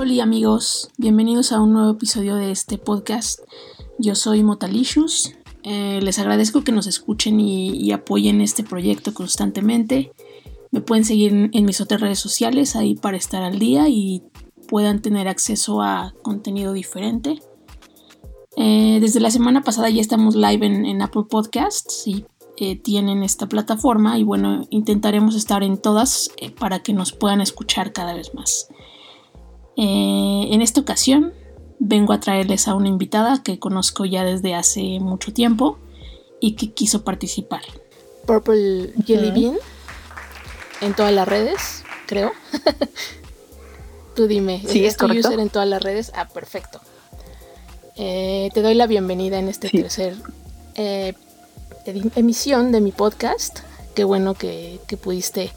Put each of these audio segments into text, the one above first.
Hola amigos, bienvenidos a un nuevo episodio de este podcast. Yo soy Motalicious. Eh, les agradezco que nos escuchen y, apoyen este proyecto constantemente. Me pueden seguir en, mis otras redes sociales ahí para estar al día y puedan tener acceso a contenido diferente. Eh, desde la semana pasada ya estamos live en, Apple Podcasts y eh, tienen esta plataforma y bueno, intentaremos estar en todas para que nos puedan escuchar cada vez más. Eh, en esta ocasión vengo a traerles a una invitada que conozco ya desde hace mucho tiempo y que quiso participar. Purple Jelly Bean en todas las redes, creo. Tú dime, sí, ¿es, tu user en todas las redes? Ah, perfecto. Eh, te doy la bienvenida en este tercer eh, emisión de mi podcast. Qué bueno que, pudiste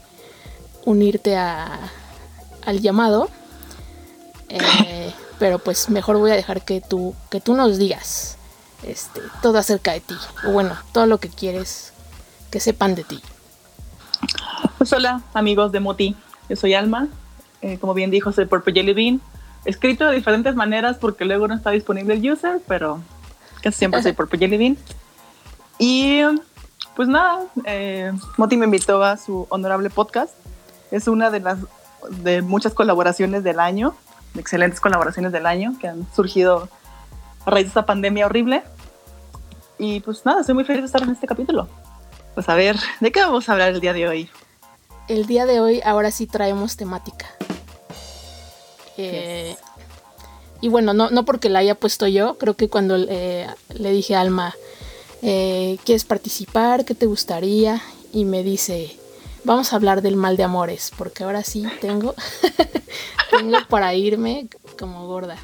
unirte a, al llamado. Eh, pero pues mejor voy a dejar que tú, que tú nos digas este, todo acerca de ti. O bueno, todo lo que quieres que sepan de ti. Pues hola, amigos de Moti. Yo soy Alma. Eh, como bien dijo, soy Purple Jelly Bean. Escrito de diferentes maneras porque luego no está disponible el user, pero casi siempre soy Purple Jelly Bean. Y pues nada, eh, Moti me invitó a su honorable podcast. Es una de las de muchas colaboraciones del año excelentes colaboraciones del año que han surgido a raíz de esta pandemia horrible. Y pues nada, estoy muy feliz de estar en este capítulo. Pues a ver, ¿de qué vamos a hablar el día de hoy? El día de hoy ahora sí traemos temática. Eh, y bueno, no, no porque la haya puesto yo, creo que cuando eh, le dije a Alma, eh, ¿quieres participar? ¿Qué te gustaría? Y me dice, vamos a hablar del mal de amores, porque ahora sí tengo, tengo para irme como gorda.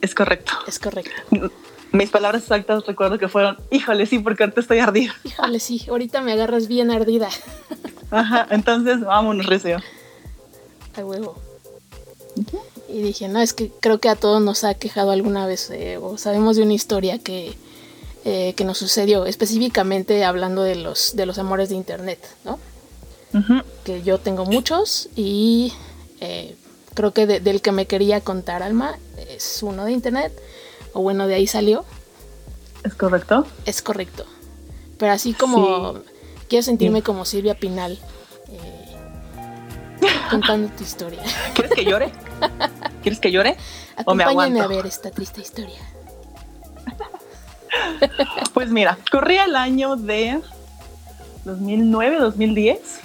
Es correcto. Es correcto. Mis palabras exactas recuerdo que fueron, híjole, sí, porque ahorita estoy ardida. Híjole, sí, ahorita me agarras bien ardida. Ajá, entonces vámonos, recio. A huevo. Y dije, no, es que creo que a todos nos ha quejado alguna vez, eh, o sabemos de una historia que eh, que nos sucedió, específicamente hablando de los, de los amores de Internet, ¿no? Que yo tengo muchos y eh, creo que del que me quería contar Alma es uno de Internet, o bueno, de ahí salió. ¿Es correcto? Es correcto. Pero así como quiero sentirme como Silvia Pinal eh, contando tu historia. ¿Quieres que llore? ¿Quieres que llore? Acompáñame a ver esta triste historia. Pues mira, corría el año de 2009, 2010,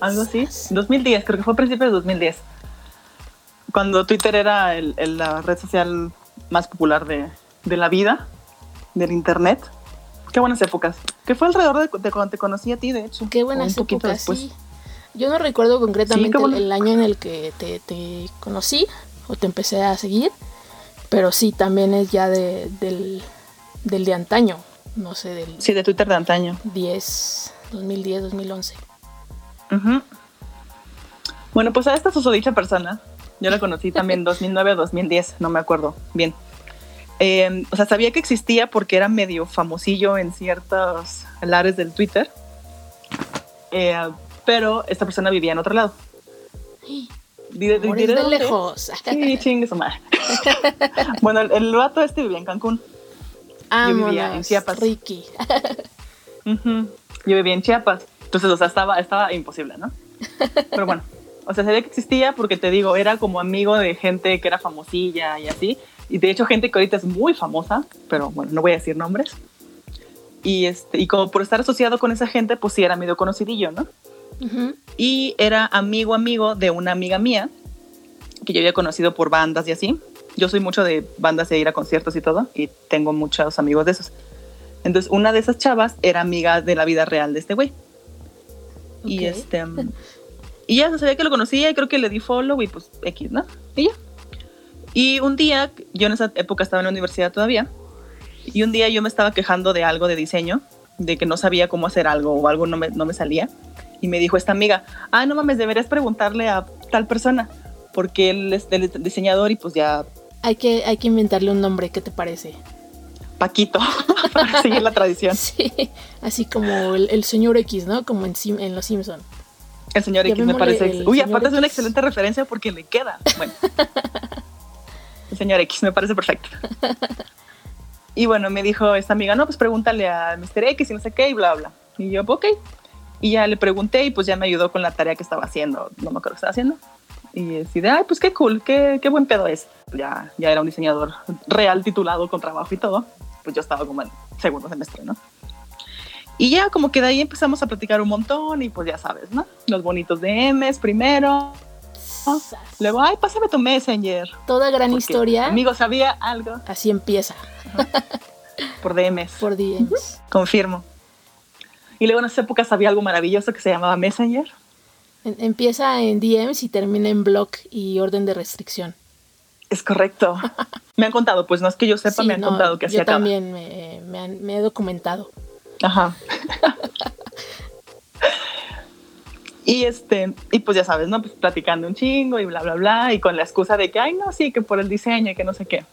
algo así. 2010, creo que fue a principios de 2010. Cuando Twitter era la red social más popular de, la vida, del internet. Qué buenas épocas. Que fue alrededor de, cuando te conocí a ti, de hecho. Qué buenas épocas, sí. Yo no recuerdo concretamente el, año en el que te, te, conocí o te empecé a seguir, pero sí, también es ya de, del, del de antaño, no sé, del... Sí, de Twitter de antaño. 10, 2010, 2011. Bueno, pues a esta susodicha persona, yo la conocí también 2009 o 2010, no me acuerdo bien. Em, o sea, sabía que existía porque era medio famosillo en ciertos lares del Twitter, eh, pero esta persona vivía en otro lado. Vive, de lejos. Sí, chingue su madre. bueno, el, el vato este vivía en Cancún. Yo vivía en Chiapas. Ricky. Yo vivía en Chiapas. Entonces, o sea, estaba, estaba imposible, ¿no? Pero bueno, o sea, sabía que existía porque te digo, era como amigo de gente que era famosilla y así. Y de hecho, gente que ahorita es muy famosa, pero bueno, no voy a decir nombres. Y, este, y como por estar asociado con esa gente, pues sí era medio conocidillo, ¿no? Y era amigo, amigo de una amiga mía que yo había conocido por bandas y así yo soy mucho de bandas de ir a conciertos y todo, y tengo muchos amigos de esos. Entonces, una de esas chavas era amiga de la vida real de este güey. Y este. y ya sabía que lo conocía y creo que le di follow y pues X, ¿no? Y ya. Y un día, yo en esa época estaba en la universidad todavía, y un día yo me estaba quejando de algo de diseño, de que no sabía cómo hacer algo o algo no me, no me salía. Y me dijo esta amiga, ah, no mames, deberías preguntarle a tal persona, porque él es el diseñador y pues ya hay que, hay que inventarle un nombre, ¿qué te parece? Paquito, para seguir la tradición. Sí, así como el, señor X, ¿no? Como en, en Los Simpson. El señor X me parece. Uy, aparte es una excelente referencia porque le queda. Bueno. el señor X me parece perfecto. Y bueno, me dijo esta amiga, no, pues pregúntale a Mr. X y no sé qué y bla, bla. Y yo, ok. Y ya le pregunté y pues ya me ayudó con la tarea que estaba haciendo. No me acuerdo qué estaba haciendo. Y decidí, ay, pues qué cool, qué, qué buen pedo es. Ya, ya era un diseñador real titulado con trabajo y todo. Pues yo estaba como en segundo semestre, ¿no? Y ya como que de ahí empezamos a platicar un montón y pues ya sabes, ¿no? Los bonitos DMs primero. Luego, ay, pásame tu Messenger. Toda gran historia. Amigo, sabía algo. Así empieza. Por DMs. Por DMs. Confirmo. Y luego en esa época había algo maravilloso que se llamaba Messenger. Empieza en DMs y termina en blog y orden de restricción. Es correcto. me han contado, pues no es que yo sepa, me han contado que así Yo también me, me he documentado. Ajá. y este, y pues ya sabes, ¿no? Pues platicando un chingo y bla, bla, bla, y con la excusa de que, ay, no, sí, que por el diseño y que no sé qué.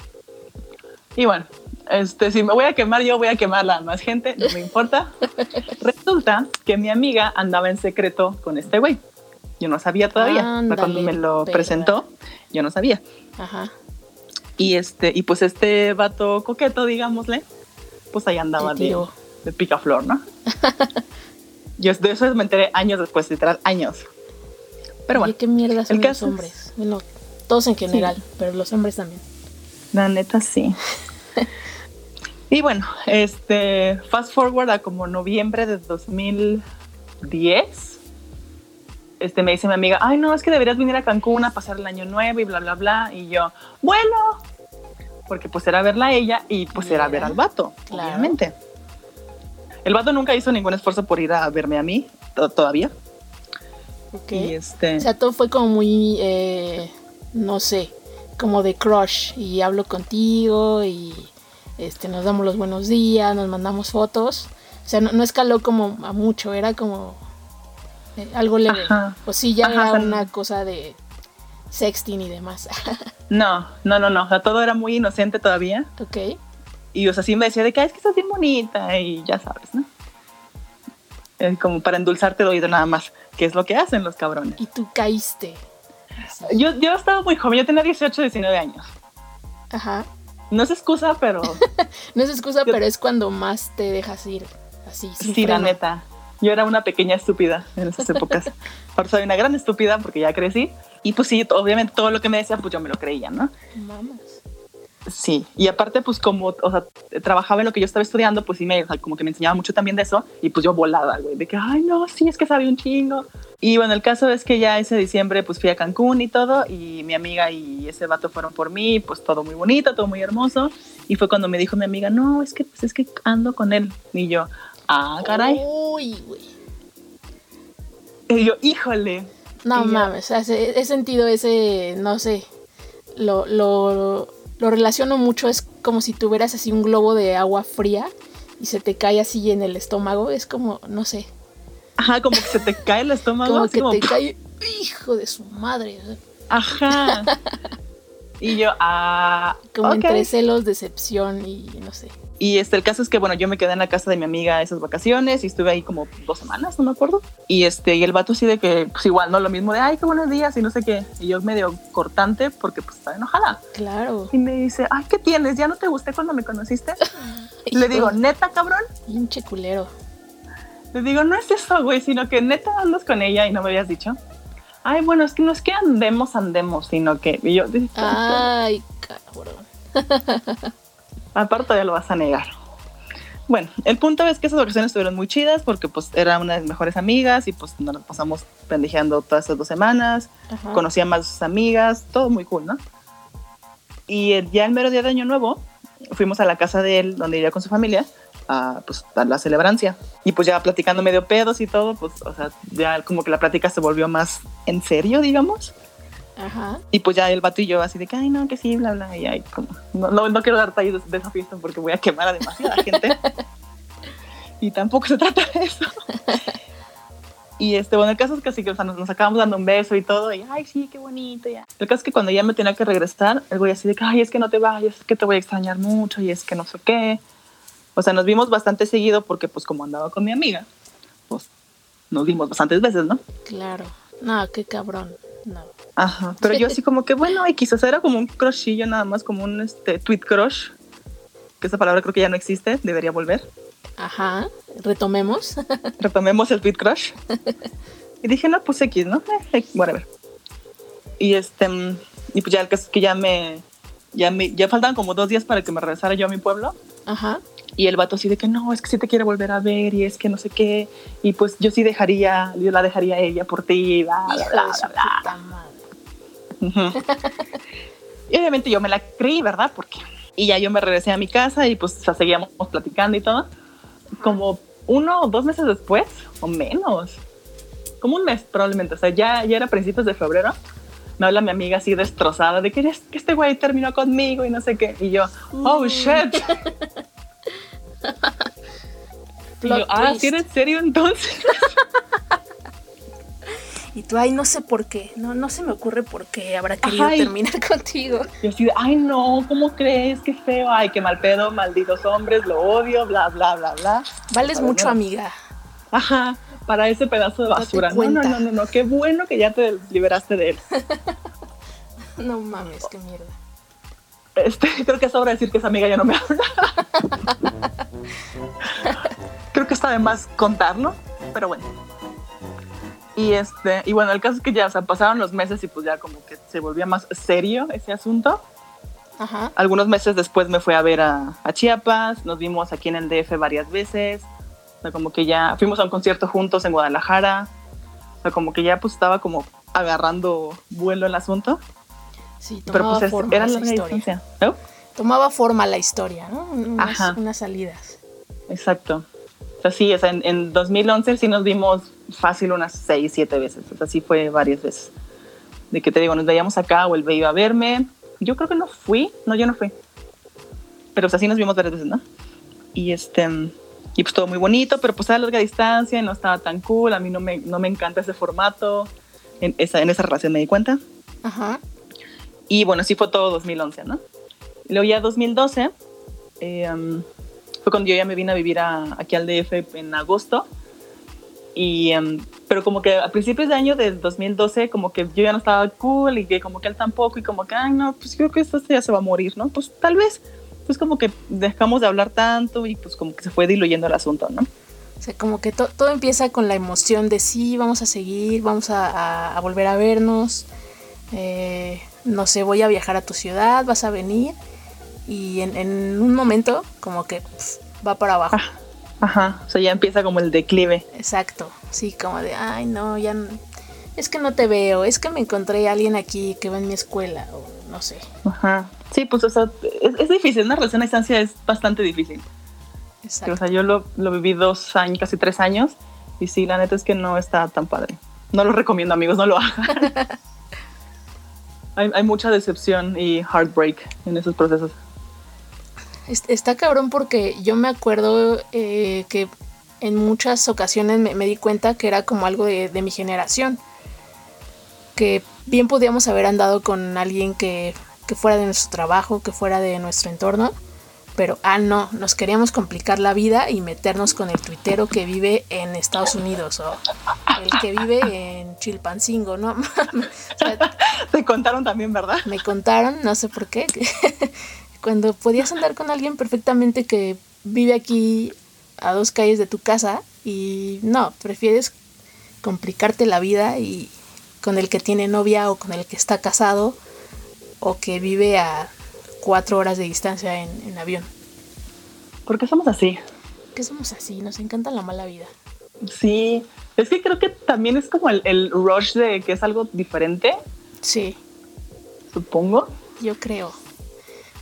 Y bueno, este, si me voy a quemar, yo voy a quemar a más gente, no me importa. Resulta que mi amiga andaba en secreto con este güey. Yo no sabía todavía. cuando me lo presentó, yo no sabía. Ajá. Y este, y pues este vato coqueto, digámosle, pues ahí andaba de, de picaflor, ¿no? Yo de eso me enteré años después, literal, años. Pero bueno. ¿Qué mierda son los hombres? Bueno, todos en general, pero los hombres también. La neta, sí. y bueno, este, fast forward a como noviembre de 2010. Este, me dice mi amiga, ay, no, es que deberías venir a Cancún a pasar el año nuevo y bla, bla, bla. Y yo, bueno, porque pues era verla a ella y pues era ver al vato, obviamente. El vato nunca hizo ningún esfuerzo por ir a verme a mí, todavía. Ok. este... O sea, todo fue como muy, eh, no sé, como de crush. Y hablo contigo y este, nos damos los buenos días, nos mandamos fotos. O sea, no, escaló como a mucho, era como eh, algo leve. O sí, ya era una cosa de sexting y demás. no, no, no, no. O sea, todo era muy inocente todavía. Ok. Y o sea, sí me decía de que es que estás bien bonita y ya sabes, ¿no? Es como para endulzarte el oído nada más, que es lo que hacen los cabrones. Y tú caíste. Yo, yo estaba muy joven, yo tenía 18, 19 años. Ajá. No es excusa, pero... no es excusa, pero es cuando más te dejas ir, así, sin Sí, la neta. Yo era una pequeña estúpida en esas épocas. Ahora soy una gran estúpida porque ya crecí. Y pues sí, obviamente todo lo que me decía, pues yo me lo creía, ¿no? Vamos. Sí, y aparte, pues como, o sea, trabajaba en lo que yo estaba estudiando, pues sí, me, como que me enseñaba mucho también de eso, y pues yo volaba, güey, de que, ay, no, sí, es que sabía un chingo. Y bueno, el caso es que ya ese diciembre, pues fui a Cancún y todo, y mi amiga y ese vato fueron por mí, pues todo muy bonito, todo muy hermoso, y fue cuando me dijo mi amiga, no, es que, pues es que ando con él, y yo, ah, caray. Uy, güey. Y yo, híjole. No mames, he sentido ese, no sé, lo, lo lo relaciono mucho, es como si tuvieras así un globo de agua fría y se te cae así en el estómago, es como, no sé. Ajá, como que se te cae el estómago. como que te cae, hijo de su madre. Ajá. y yo, ah. Como entre celos, decepción y no sé. Y este, el caso es que, bueno, yo me quedé en la casa de mi amiga esas vacaciones y estuve ahí como dos semanas, no me acuerdo. Y este, y el vato así de que, pues igual, ¿no? Lo mismo de, ay, qué buenos días y no sé qué. Y yo medio cortante porque pues estaba enojada. Claro. Y me dice, ay, ¿qué tienes? ¿Ya no te gusté cuando me conociste? Le digo, neta, cabrón. Pinche culero. Le digo, no es eso, güey, sino que neta andas con ella y no me habías dicho. Ay, bueno, es que no es que andemos, andemos, sino que. Y yo, ay, cabrón. Aparte ya lo vas a negar. Bueno, el punto es que esas vacaciones estuvieron muy chidas porque pues era una de mis mejores amigas y pues nos pasamos pendejeando todas esas dos semanas. Conocía más a sus amigas, todo muy cool, ¿no? Y el, ya el mero día de Año Nuevo fuimos a la casa de él, donde iría con su familia, a, pues, a la celebrancia. Y pues ya platicando medio pedos y todo, pues, o sea, ya como que la plática se volvió más en serio, digamos. Y pues ya el vato y yo así de que, ay, no, que sí, bla, bla. Y ahí como, no, no, quiero dar detalles de, esa fiesta porque voy a quemar a demasiada gente. y tampoco se trata de eso. y este, bueno, el caso es que así que o sea, nos, acabamos dando un beso y todo. Y, ay, sí, qué bonito. Ya. El caso es que cuando ya me tenía que regresar, el güey así de que, ay, es que no te vayas, es que te voy a extrañar mucho y es que no sé qué. O sea, nos vimos bastante seguido porque pues como andaba con mi amiga, pues nos vimos bastantes veces, ¿no? Claro. No, qué cabrón. No. Ajá, pero yo así como que, bueno, y quizás era como un crushillo nada más, como un este, tweet crush, que esa palabra creo que ya no existe, debería volver. Ajá, retomemos. Retomemos el tweet crush. Y dije, no, pues X, ¿no? Eh, whatever. Y este, y pues ya el caso es que ya me, ya me, ya faltaban como dos días para que me regresara yo a mi pueblo. Ajá. Y el vato así de que no, es que sí te quiere volver a ver y es que no sé qué. Y pues yo sí dejaría, yo la dejaría a ella por ti, bla, bla, bla, bla, y obviamente yo me la creí, ¿verdad? Porque y ya yo me regresé a mi casa y pues o sea, seguíamos platicando y todo. Como uno o dos meses después, o menos, como un mes probablemente, o sea, ya, ya era principios de febrero, me habla mi amiga así destrozada de que, "Es que este güey terminó conmigo y no sé qué. Y yo, oh Mm. shit. Y yo, ah. ¿sí eres serio entonces? Y tú, ay, no sé por qué. No, no se me ocurre por qué habrá querido terminar contigo. Y así ay no, ¿cómo crees? Qué feo, ay, qué mal pedo, malditos hombres, lo odio, bla, bla, bla, bla. Vales mucho, no. amiga. Ajá, para ese pedazo de basura. No, no, no, no, no, qué bueno que ya te liberaste de él. No mames, qué mierda. Este, creo que es hora de decir que esa amiga ya no me habla. creo que está de más contar, ¿no? Pero bueno. Y este, y bueno, el caso es que ya, o sea, pasaron los meses y pues ya como que se volvía más serio ese asunto. Ajá. Algunos meses después me fui a ver a, a Chiapas, nos vimos aquí en el DF varias veces. O sea, como que ya fuimos a un concierto juntos en Guadalajara. O sea, como que ya pues estaba como agarrando vuelo el asunto. Sí, Pero tomaba pues es- forma era historia. distancia. ¿no? Tomaba forma la historia, ¿no? Unas, Ajá. unas salidas. Exacto. O sea, sí, o sea, en, en 2011 sí nos vimos fácil unas seis, siete veces. O sea, sí fue varias veces. De que te digo, nos veíamos acá o él iba a verme. Yo creo que no fui. No, yo no fui. Pero o sea, sí nos vimos varias veces, ¿no? Y este... Y pues todo muy bonito, pero pues a larga distancia y no estaba tan cool. A mí no me, no me encanta ese formato. En esa, en esa relación me di cuenta. Ajá. Y bueno, sí fue todo 2011, ¿no? Luego ya 2012, eh, um, fue cuando yo ya me vine a vivir a- aquí al DF en agosto. Y, um, pero como que a principios de año del 2012, como que yo ya no estaba cool y que como que él tampoco y como que, ay, no, pues creo que esto ya se va a morir, ¿no? Pues tal vez, pues como que dejamos de hablar tanto y pues como que se fue diluyendo el asunto, ¿no? O sea, como que to- todo empieza con la emoción de sí, vamos a seguir, vamos a, a- a volver a vernos. eh, no sé, voy a viajar a tu ciudad, vas a venir. Y en, en un momento, como que pf, va para abajo. Ajá, o sea, ya empieza como el declive. Exacto. Sí, como de, ay, no, ya. Es que no te veo, es que me encontré a alguien aquí que va en mi escuela, o no sé. Ajá. Sí, pues, o sea, es, es difícil, una relación a distancia es bastante difícil. Exacto. O sea, yo lo, lo viví dos años, casi tres años, y sí, la neta es que no está tan padre. No lo recomiendo, amigos, no lo hagan. hay, hay mucha decepción y heartbreak en esos procesos. Es- Está cabrón porque yo me acuerdo eh, que en muchas ocasiones me, me di cuenta que era como algo de, de mi generación. Que bien podíamos haber andado con alguien que, que fuera de nuestro trabajo, que fuera de nuestro entorno. Pero, ah, no, nos queríamos complicar la vida y meternos con el tuitero que vive en Estados Unidos o el que vive en Chilpancingo, ¿no? O sea, Te contaron también, ¿verdad? me contaron, no sé por qué, cuando podías andar con alguien perfectamente que vive aquí a dos calles de tu casa y no, prefieres complicarte la vida y con el que tiene novia o con el que está casado o que vive a cuatro horas de distancia en, en avión. ¿Por qué somos así? Que somos así, nos encanta la mala vida. Sí, es que creo que también es como el, el rush de que es algo diferente, Sí, supongo. yo creo.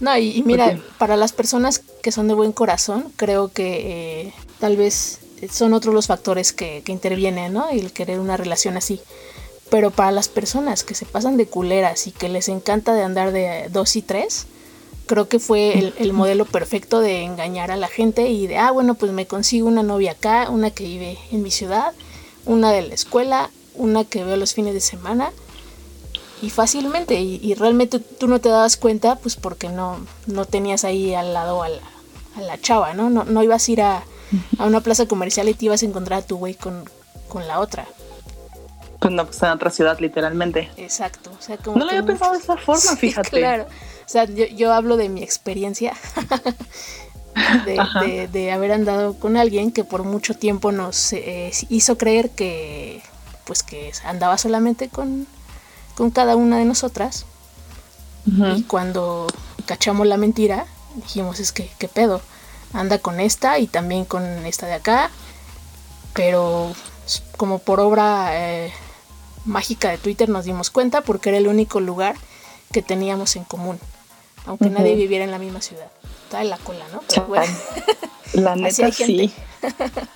No, y, y mira, para las personas que son de buen corazón, creo que eh, tal vez son otros los factores que, que intervienen, ¿no? El querer una relación así. Pero para las personas que se pasan de culeras y que les encanta de andar de dos y tres, creo que fue el, el modelo perfecto de engañar a la gente y de, ah, bueno, pues me consigo una novia acá, una que vive en mi ciudad, una de la escuela, una que veo los fines de semana y fácilmente y, y realmente tú no te dabas cuenta pues porque no, no tenías ahí al lado a la, a la chava, ¿no? ¿no? No ibas a ir a, a una plaza comercial y te ibas a encontrar a tu güey con, con la otra. Pues no, pues en otra ciudad, literalmente. Exacto. O sea, como no lo había pensado de esa forma, fíjate. Claro. O sea, yo, yo hablo de mi experiencia. de, de, haber andado con alguien que por mucho tiempo nos eh, hizo creer que pues que andaba solamente con, con cada una de nosotras. Y cuando cachamos la mentira dijimos es que qué pedo anda con esta y también con esta de acá pero como por obra eh, mágica de Twitter nos dimos cuenta porque era el único lugar que teníamos en común aunque nadie viviera en la misma ciudad. Está en la cola, ¿no? la neta sí.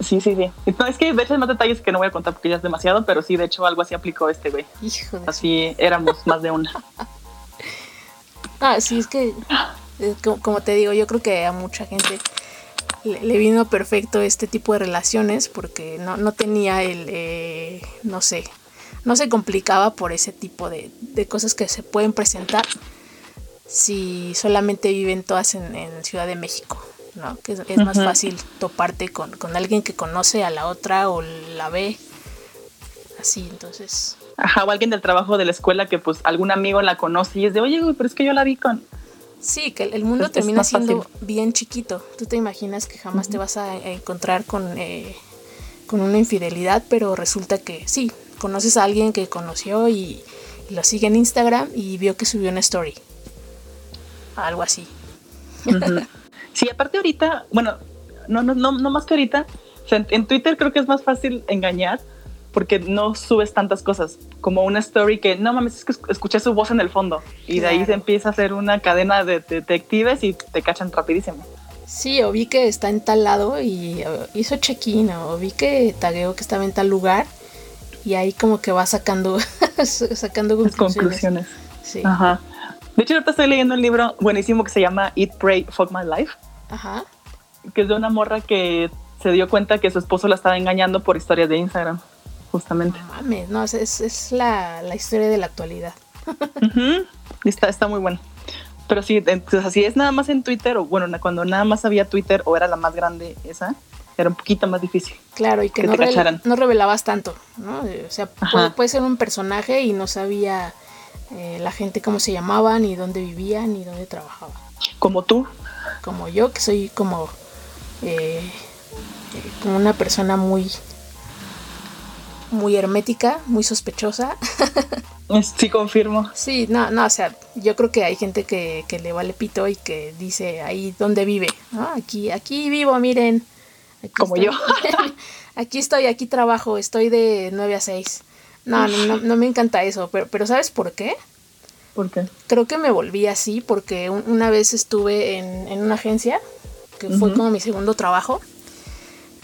Sí, sí, sí. No, es que de hecho hay más detalles que no voy a contar porque ya es demasiado, pero sí, de hecho algo así aplicó este güey. Hijo de Así éramos más de una. ah, sí, es que, eh, como, te digo, yo creo que a mucha gente le, vino perfecto este tipo de relaciones porque no, no tenía el, eh, no sé, no se complicaba por ese tipo de, de cosas que se pueden presentar si solamente viven todas en, Ciudad de México, ¿no? Que es, más fácil toparte con, alguien que conoce a la otra o la ve. Así, entonces. Ajá, o alguien del trabajo de la escuela que pues algún amigo la conoce y es de, oye, pero es que yo la vi con... Sí, que el mundo termina siendo bien chiquito. Tú te imaginas que jamás te vas a, encontrar con, eh, con una infidelidad, pero resulta que sí, conoces a alguien que conoció y lo sigue en Instagram y vio que subió una story algo así. Sí, aparte ahorita, bueno, no, no, no, no más que ahorita, en Twitter creo que es más fácil engañar porque no subes tantas cosas, como una story que no mames, es que escuché su voz en el fondo y de ahí se empieza a hacer una cadena de detectives y te cachan rapidísimo. Sí, o vi que está en tal lado y hizo check-in, o vi que tagueó que estaba en tal lugar y ahí como que va sacando, sacando conclusiones. conclusiones. Sí. Ajá. De hecho, ahorita estoy leyendo un libro buenísimo que se llama Eat, Pray, Fuck My Life. Ajá. Que es de una morra que se dio cuenta que su esposo la estaba engañando por historias de Instagram, justamente. No mames, no, es, es la, la, historia de la actualidad. está, está muy bueno. Pero sí, entonces así es nada más en Twitter, o bueno, cuando nada más había Twitter o era la más grande esa, era un poquito más difícil. Claro, y que, no, no, revelabas tanto, ¿no? O sea, puede, puede, ser un personaje y no sabía eh, la gente cómo se llamaban, ni dónde vivían, ni dónde trabajaban. Como tú. Como yo, que soy como, eh, como una persona muy, muy hermética, muy sospechosa. Sí, confirmo. Sí, no, no, o sea, yo creo que hay gente que, le vale pito y que dice ahí dónde vive. Aquí, aquí vivo, miren. Como yo. aquí estoy, aquí trabajo, estoy de 9 a 6. No, no, no, me encanta eso, pero, pero ¿sabes por qué? ¿Por qué? Creo que me volví así porque una vez estuve en, una agencia, que fue como mi segundo trabajo,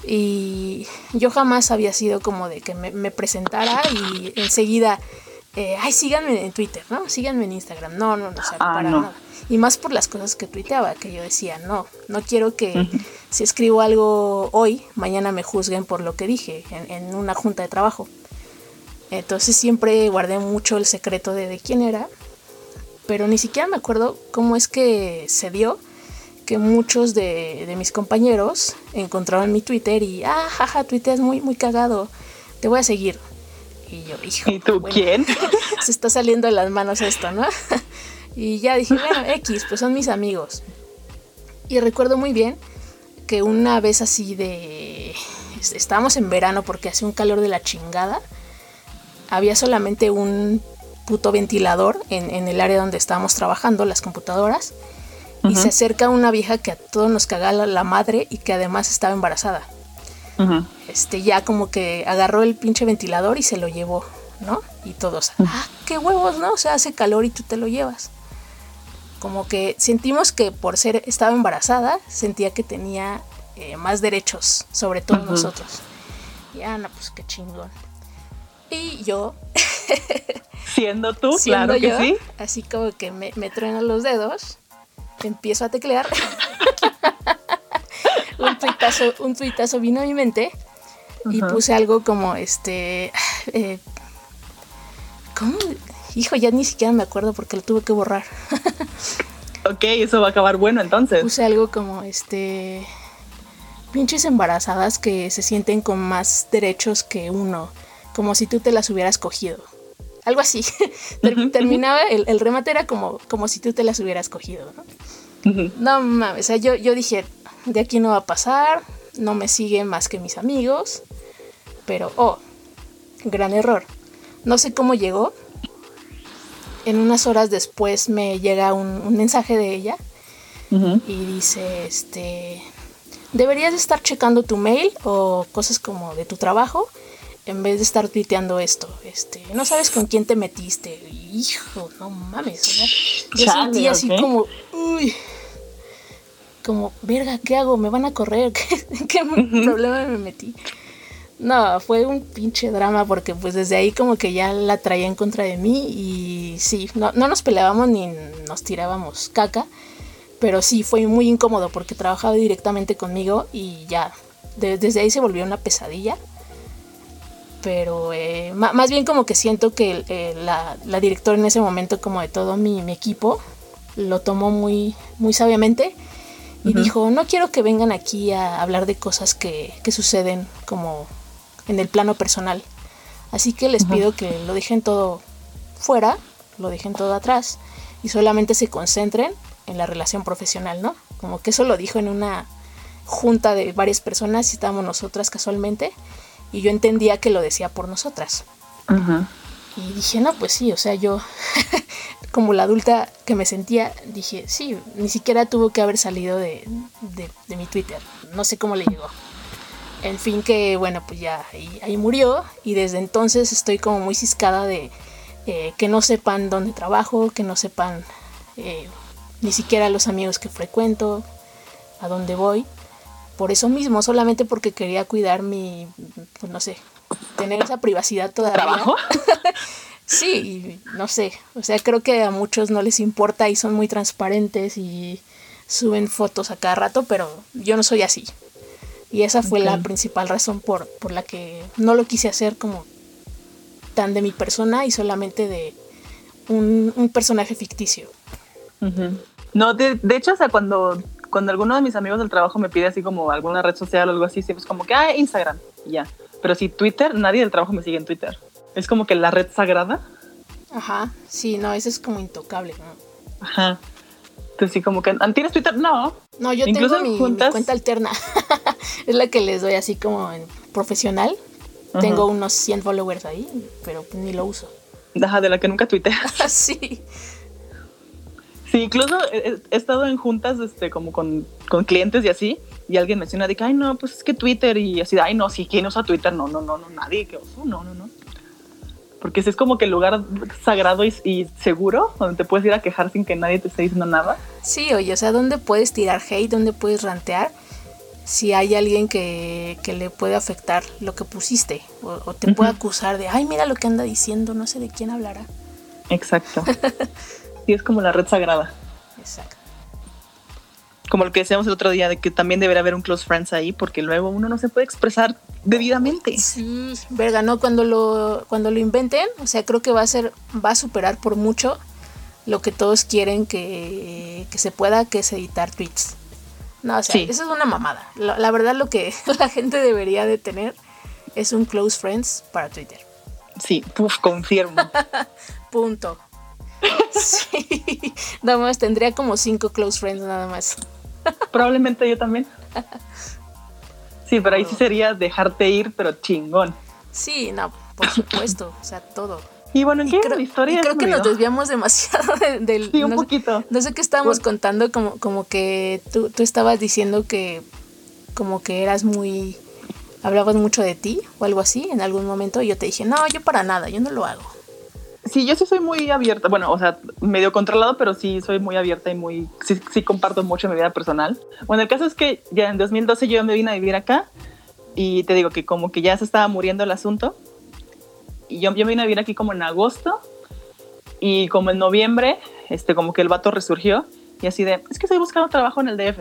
y yo jamás había sido como de que me, presentara y enseguida, eh, ay, síganme en Twitter, ¿no? Síganme en Instagram. No, no, no, o sea, ah, para nada. Y más por las cosas que tuiteaba, que yo decía, no, no quiero que si escribo algo hoy, mañana me juzguen por lo que dije en, en una junta de trabajo. Entonces siempre guardé mucho el secreto de, quién era, pero ni siquiera me acuerdo cómo es que se dio que muchos de, mis compañeros encontraron mi Twitter y, ah, jaja, Twitter es muy, muy cagado, te voy a seguir. Y yo, hijo. ¿Y tú quién? se está saliendo de las manos esto, ¿no? y ya dije, bueno, X, pues son mis amigos. Y recuerdo muy bien que una vez así de... Estábamos en verano porque hace un calor de la chingada había solamente un puto ventilador en, el área donde estábamos trabajando, las computadoras, y se acerca una vieja que a todos nos caga la, madre y que además estaba embarazada. Este ya como que agarró el pinche ventilador y se lo llevó, ¿no? Y todos, ah, qué huevos, ¿no? O sea, hace calor y tú te lo llevas. Como que sentimos que por ser estaba embarazada, sentía que tenía eh, más derechos sobre todos nosotros. Y no, pues qué chingón. Y yo. Siendo tú, claro que sí. Así como que me, me trueno los dedos, empiezo a teclear. un, tuitazo, un tuitazo vino a mi mente y puse algo como este. Eh, ¿Cómo? Hijo, ya ni siquiera me acuerdo porque lo tuve que borrar. ok, eso va a acabar bueno entonces. Puse algo como este. pinches embarazadas que se sienten con más derechos que uno, como si tú te las hubieras cogido. Algo así. Terminaba, el, remate era como, como si tú te las hubieras cogido, ¿no? No mames, o sea, yo, yo dije, de aquí no va a pasar, no me siguen más que mis amigos, pero, oh, gran error. No sé cómo llegó. En unas horas después me llega un, mensaje de ella y dice, este, deberías estar checando tu mail o cosas como de tu trabajo en vez de estar tuiteando esto. Este, no sabes con quién te metiste. Hijo, no mames. Yo sentí así como, uy, como, verga, ¿qué hago? ¿Me van a correr? ¿Qué, problema me metí? No, fue un pinche drama porque pues desde ahí como que ya la traía en contra de mí y sí, no, no nos peleábamos ni nos tirábamos caca, pero sí fue muy incómodo porque trabajaba directamente conmigo y ya, desde ahí se volvió una pesadilla. Pero eh, más bien como que siento que eh, la, directora en ese momento, como de todo mi, equipo, lo tomó muy, muy sabiamente y dijo, no quiero que vengan aquí a hablar de cosas que, suceden como en el plano personal. Así que les pido que lo dejen todo fuera, lo dejen todo atrás y solamente se concentren en la relación profesional, ¿no? Como que eso lo dijo en una junta de varias personas y estábamos nosotras casualmente y yo entendía que lo decía por nosotras. Y dije, no, pues sí, o sea, yo como la adulta que me sentía, dije, sí, ni siquiera tuvo que haber salido de, mi Twitter, no sé cómo le llegó. En fin, que bueno, pues ya ahí, murió y desde entonces estoy como muy ciscada de eh, que no sepan dónde trabajo, que no sepan eh, ni siquiera los amigos que frecuento, a dónde voy. Por eso mismo, solamente porque quería cuidar mi, pues no sé, tener esa privacidad todavía. ¿Trabajo? sí, no sé. O sea, creo que a muchos no les importa y son muy transparentes y suben fotos a cada rato, pero yo no soy así. Y esa fue la principal razón por, por la que no lo quise hacer como tan de mi persona y solamente de un, personaje ficticio. No, de, hecho, o sea, cuando, cuando alguno de mis amigos del trabajo me pide así como alguna red social o algo así, siempre es como que, ah, Instagram, ya. Pero si Twitter, nadie del trabajo me sigue en Twitter. Es como que la red sagrada. Ajá, sí, no, eso es como intocable, ¿no? Ajá. Entonces sí, como que, ¿tienes Twitter? No. No, yo tengo mi, cuenta alterna. es la que les doy así como en profesional. Tengo unos 100 followers ahí, pero ni lo uso. Ajá, de la que nunca tuiteas. sí. Sí, incluso he, estado en juntas este, como con, con, clientes y así, y alguien menciona de que, ay, no, pues es que Twitter y así, ay, no, si ¿quién usa Twitter? No, no, no, no, nadie, que oso, no, no, no. Porque ese es como que el lugar sagrado y, seguro donde te puedes ir a quejar sin que nadie te esté diciendo nada. Sí, oye, o sea, ¿dónde puedes tirar hate? ¿Dónde puedes rantear? Si hay alguien que, que le puede afectar lo que pusiste o, te puede acusar de, ay, mira lo que anda diciendo, no sé de quién hablará. Exacto. Sí, es como la red sagrada. Exacto. Como lo que decíamos el otro día, de que también debería haber un close friends ahí, porque luego uno no se puede expresar debidamente. Sí, verga, ¿no? Cuando lo, cuando lo inventen, o sea, creo que va a ser, va a superar por mucho lo que todos quieren que, se pueda, que es editar tweets. No, o sea, eso es una mamada. La, verdad, lo que la gente debería de tener es un close friends para Twitter. Sí, puf, confirmo. Punto. Sí, nada más tendría como cinco close friends nada más. Probablemente yo también. Sí, pero ahí sí sería dejarte ir, pero chingón. Sí, no, por supuesto, o sea, todo. Y bueno, ¿en qué creo, historia? creo que nos desviamos demasiado del... Sí, un poquito. no sé qué estábamos contando, como, como que tú, tú estabas diciendo que como que eras muy... Hablabas mucho de ti o algo así en algún momento y yo te dije, no, yo para nada, yo no lo hago. Sí, yo sí soy muy abierta, bueno, o sea, medio controlado, pero sí soy muy abierta y muy, sí, sí comparto mucho mi vida personal. Bueno, el caso es que ya en 2012 yo me vine a vivir acá y te digo que como que ya se estaba muriendo el asunto. Y yo, yo vine a vivir aquí como en agosto y como en noviembre, este, como que el vato resurgió y así de, es que estoy buscando trabajo en el DF.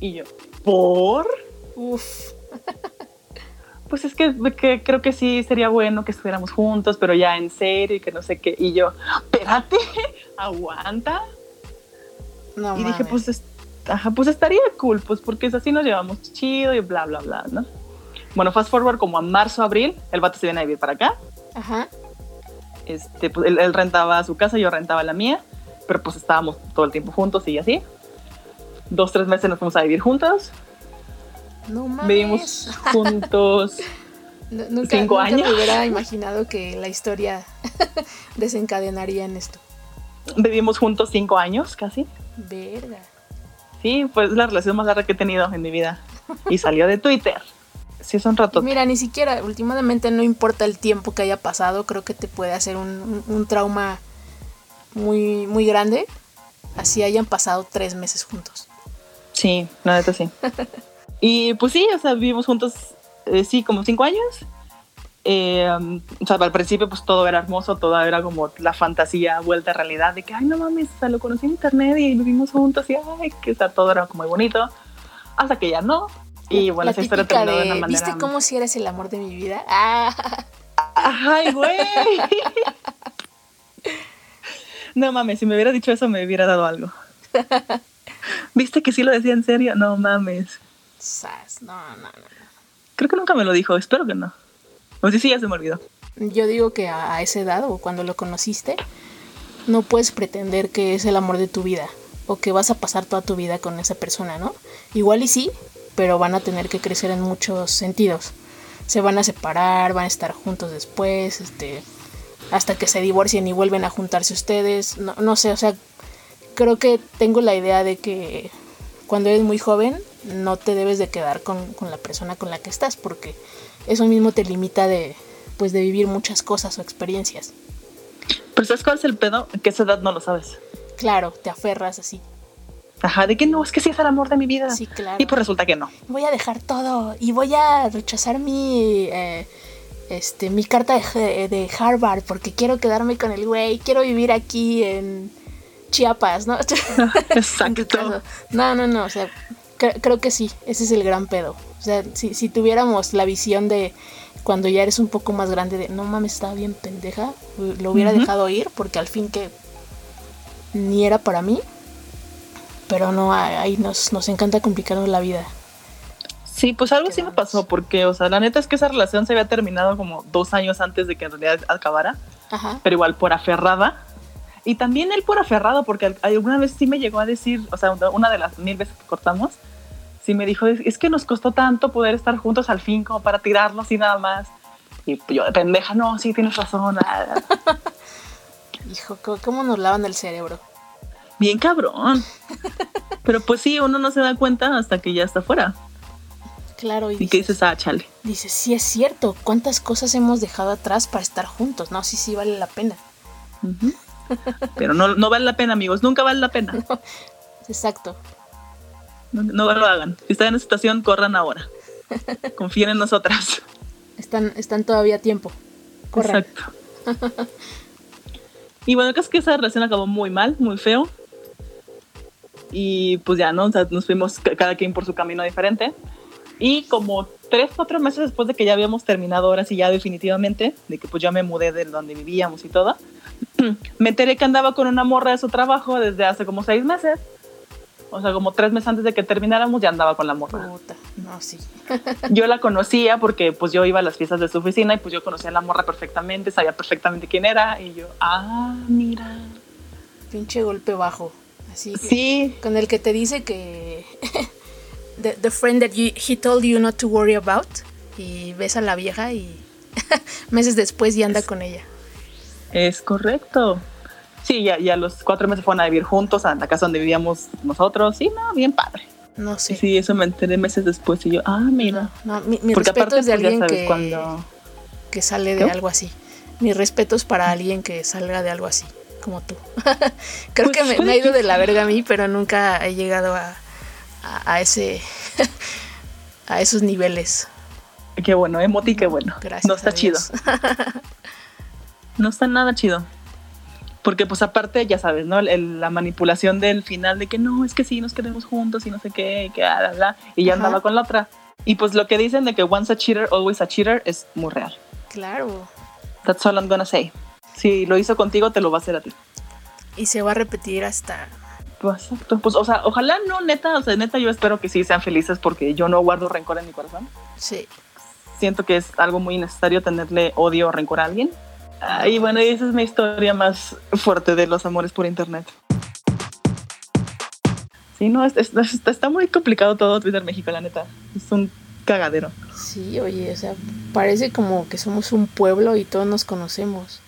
Y yo, ¿por? Uf. pues es que, creo que sí sería bueno que estuviéramos juntos, pero ya en serio y que no sé qué. Y yo, espérate, aguanta. No, y dije, pues ajá, pues estaría cool, pues porque así nos llevamos chido y bla, bla, bla, ¿no? Bueno, fast forward como a marzo, abril, el vato se viene a vivir para acá. Ajá. Este, pues él, él rentaba su casa, yo rentaba la mía, pero pues estábamos todo el tiempo juntos y así. Dos, tres meses nos fuimos a vivir juntos. No mames. Vivimos juntos. Nu- nunca, cinco nunca años. me hubiera imaginado que la historia desencadenaría en esto. Vivimos juntos cinco años casi. Verga. Sí, pues es la relación más larga que he tenido en mi vida. Y salió de Twitter. Sí, es un rato. Mira, ni siquiera, últimamente no importa el tiempo que haya pasado, creo que te puede hacer un, un- un trauma muy, muy grande. Así hayan pasado tres meses juntos. Sí, la neta sí. Y pues sí, o sea, vivimos juntos, eh, sí, como cinco años. Eh, um, o sea, al principio pues todo era hermoso, todo era como la fantasía vuelta a realidad de que, ay, no mames, o sea, lo conocí en internet y vivimos juntos y, ay, que o sea, todo era como muy bonito. Hasta que ya no. Y bueno, la esa historia terminó de de, una manera... ¿viste cómo si eres el amor de mi vida? Ah, ¡Ay, güey! No mames, si me hubiera dicho eso me hubiera dado algo. ¿Viste que sí lo decía en serio? No mames. Sas, no, no, no. Creo que nunca me lo dijo, espero que no. O sí, sí, ya se me olvidó. Yo digo que a, a esa edad o cuando lo conociste, no puedes pretender que es el amor de tu vida o que vas a pasar toda tu vida con esa persona, ¿no? Igual y sí, pero van a tener que crecer en muchos sentidos. Se van a separar, van a estar juntos después, este, hasta que se divorcien y vuelven a juntarse ustedes. No, no sé, o sea, creo que tengo la idea de que cuando eres muy joven no te debes de quedar con, con la persona con la que estás porque eso mismo te limita de pues de vivir muchas cosas o experiencias. Pero ¿sabes cuál es el pedo? Que a esa edad no lo sabes. Claro, te aferras así. Ajá, de que no, es que sí es el amor de mi vida. Sí, claro. Y pues resulta que no. Voy a dejar todo y voy a rechazar mi eh, este mi carta de, de Harvard porque quiero quedarme con el güey, quiero vivir aquí en Chiapas, ¿no? Exacto. No, no, no, o sea, cre- creo que sí, ese es el gran pedo. O sea, si, si tuviéramos la visión de cuando ya eres un poco más grande de, no mames, estaba bien pendeja, lo hubiera dejado ir porque al fin que ni era para mí. Pero no, ahí nos, nos encanta complicarnos la vida. Sí, pues algo sí me pasó, porque, o sea, la neta es que esa relación se había terminado como dos años antes de que en realidad acabara, Ajá. pero igual por aferrada. Y también él por aferrado, porque al- alguna vez sí me llegó a decir, o sea, una de las mil veces que cortamos, sí me dijo, es, que nos costó tanto poder estar juntos al fin como para tirarnos y nada más. Y yo de pendeja, no, sí, tienes razón. ah, Hijo, ¿cómo- ¿cómo nos lavan el cerebro? Bien cabrón. Pero pues sí, uno no se da cuenta hasta que ya está fuera. Claro, y Y que dices, dices, ah, chale. dices, sí es cierto, ¿cuántas cosas hemos dejado atrás para estar juntos? No, sí, sí vale la pena. Ujú. Pero no, no vale la pena, amigos. Nunca vale la pena. Exacto. No, no lo hagan. Si están en esa situación, corran ahora. Confíen en nosotras. Están, están todavía a tiempo. Corran. Exacto. Y bueno, creo que esa relación acabó muy mal, muy feo. Y pues ya, ¿no? O sea, nos fuimos ca- cada quien por su camino diferente. Y como tres, cuatro meses después de que ya habíamos terminado ahora sí ya definitivamente, de que pues ya me mudé de donde vivíamos y todo, me enteré que andaba con una morra de su trabajo desde hace como seis meses. O sea, como tres meses antes de que termináramos ya andaba con la morra. Puta, no, sí. Yo la conocía porque pues yo iba a las fiestas de su oficina y pues yo conocía a la morra perfectamente, sabía perfectamente quién era y yo, ah, mira. Pinche golpe bajo. Así. Sí, Con el que te dice que. the, the friend that you, he told you not to worry about. Y ves a la vieja y. meses después ya anda con ella. Es correcto. Sí, ya, ya los cuatro meses fueron a vivir juntos a la casa donde vivíamos nosotros. Sí, no, bien padre. No sé. Sí, eso me enteré meses después y yo, ah, mira. No, mi, mi Porque respeto aparte, es de pues, ya alguien sabes, que, cuando... que sale de ¿Qué? algo así. Mis respetos para alguien que salga de algo así, como tú. Creo Pues que me, ha ido de la verga a mí, pero nunca he llegado a, a, a ese. a esos niveles. Qué bueno, eh, Moti, qué bueno. Gracias. no está chido. No está nada chido. Porque pues aparte, ya sabes, ¿no? El- la manipulación del final de que no, es que sí, nos quedemos juntos y no sé qué, que ah, la, la, y ya Ajá. andaba con la otra. Y pues lo que dicen de que once a cheater, always a cheater es muy real. Claro. That's all I'm gonna say. Si lo hizo contigo, te lo va a hacer a ti. Y se va a repetir hasta. Pues, exacto. Pues, o sea, ojalá no, neta, o sea, neta, yo espero que sí sean felices porque yo no guardo rencor en mi corazón. Sí. Siento que es algo muy innecesario tenerle odio o rencor a alguien. Ah, y bueno, esa es mi historia más fuerte de los amores por internet. Sí, no, es- es- está, muy complicado todo Twitter México, la neta. Es un cagadero. Sí, oye, o sea, parece como que somos un pueblo y todos nos conocemos.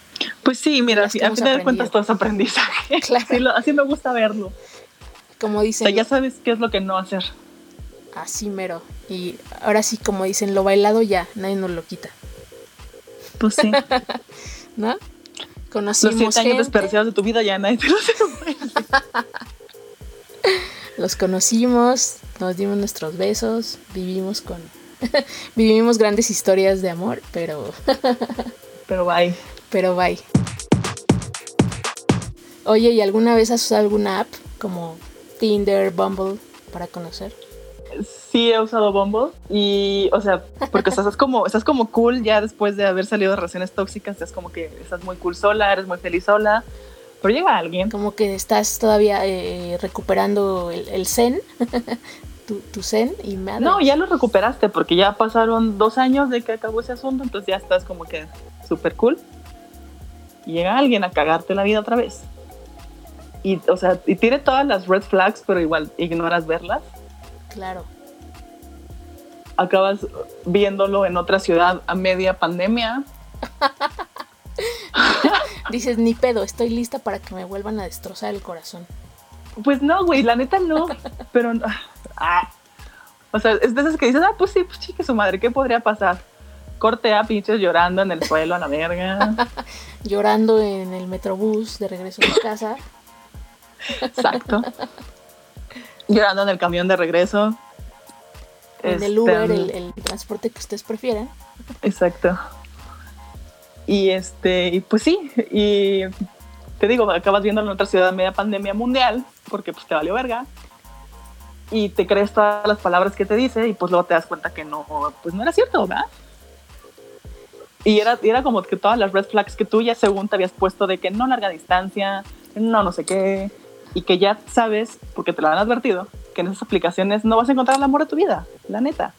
Pues sí, mira, Las que a hemos final de cuentas todo es aprendizaje. Claro. Así, lo- así me gusta verlo. Como O dicen, sea, ya sabes qué es lo que no hacer. así mero. Y ahora sí, como dicen, lo bailado ya, nadie nos lo quita, Pues sí. ¿no? Los Conocimos siete años desperdiciados de tu vida ya nadie te los los conocimos, nos dimos nuestros besos, vivimos con... vivimos grandes historias de amor, pero... Pero bye. pero bye. Oye, ¿y alguna vez has usado alguna app como Tinder, Bumble para conocer? Sí he usado Bumble y, o sea, porque o sea, estás como, estás como cool ya después de haber salido de relaciones tóxicas, estás como que estás muy cool sola, eres muy feliz sola, pero llega alguien. Como que estás todavía eh, recuperando el, el zen, tu, tu zen y madre. No, ya lo recuperaste porque ya pasaron dos años de que acabó ese asunto, entonces ya estás como que súper cool. Y llega alguien a cagarte la vida otra vez. Y, o sea, y tiene todas las red flags, pero igual ignoras verlas. Claro. Acabas viéndolo en otra ciudad a media pandemia. Dices, ni pedo, estoy lista para que me vuelvan a destrozar el corazón. Pues no, güey, la neta no. Pero, ah, o sea, es de esas que dices, ah, pues sí, pues chique su madre, ¿qué podría pasar? Corte a pinches llorando en el suelo a la verga. Llorando en el metrobús de regreso a mi casa. Exacto. Llorando en el camión de regreso. En el Este, Uber, el, el transporte que ustedes prefieran. Exacto. Y este, y pues sí, y te digo, acabas viendo en otra ciudad media pandemia mundial, porque pues te valió verga. Y te crees todas las palabras que te dice, y pues luego te das cuenta que no, pues no era cierto, ¿verdad? Y era, y era como que todas las red flags que tú ya según te habías puesto de que no larga distancia, no no sé qué, y que ya sabes, porque te lo han advertido, que en esas aplicaciones no vas a encontrar el amor de tu vida, la neta.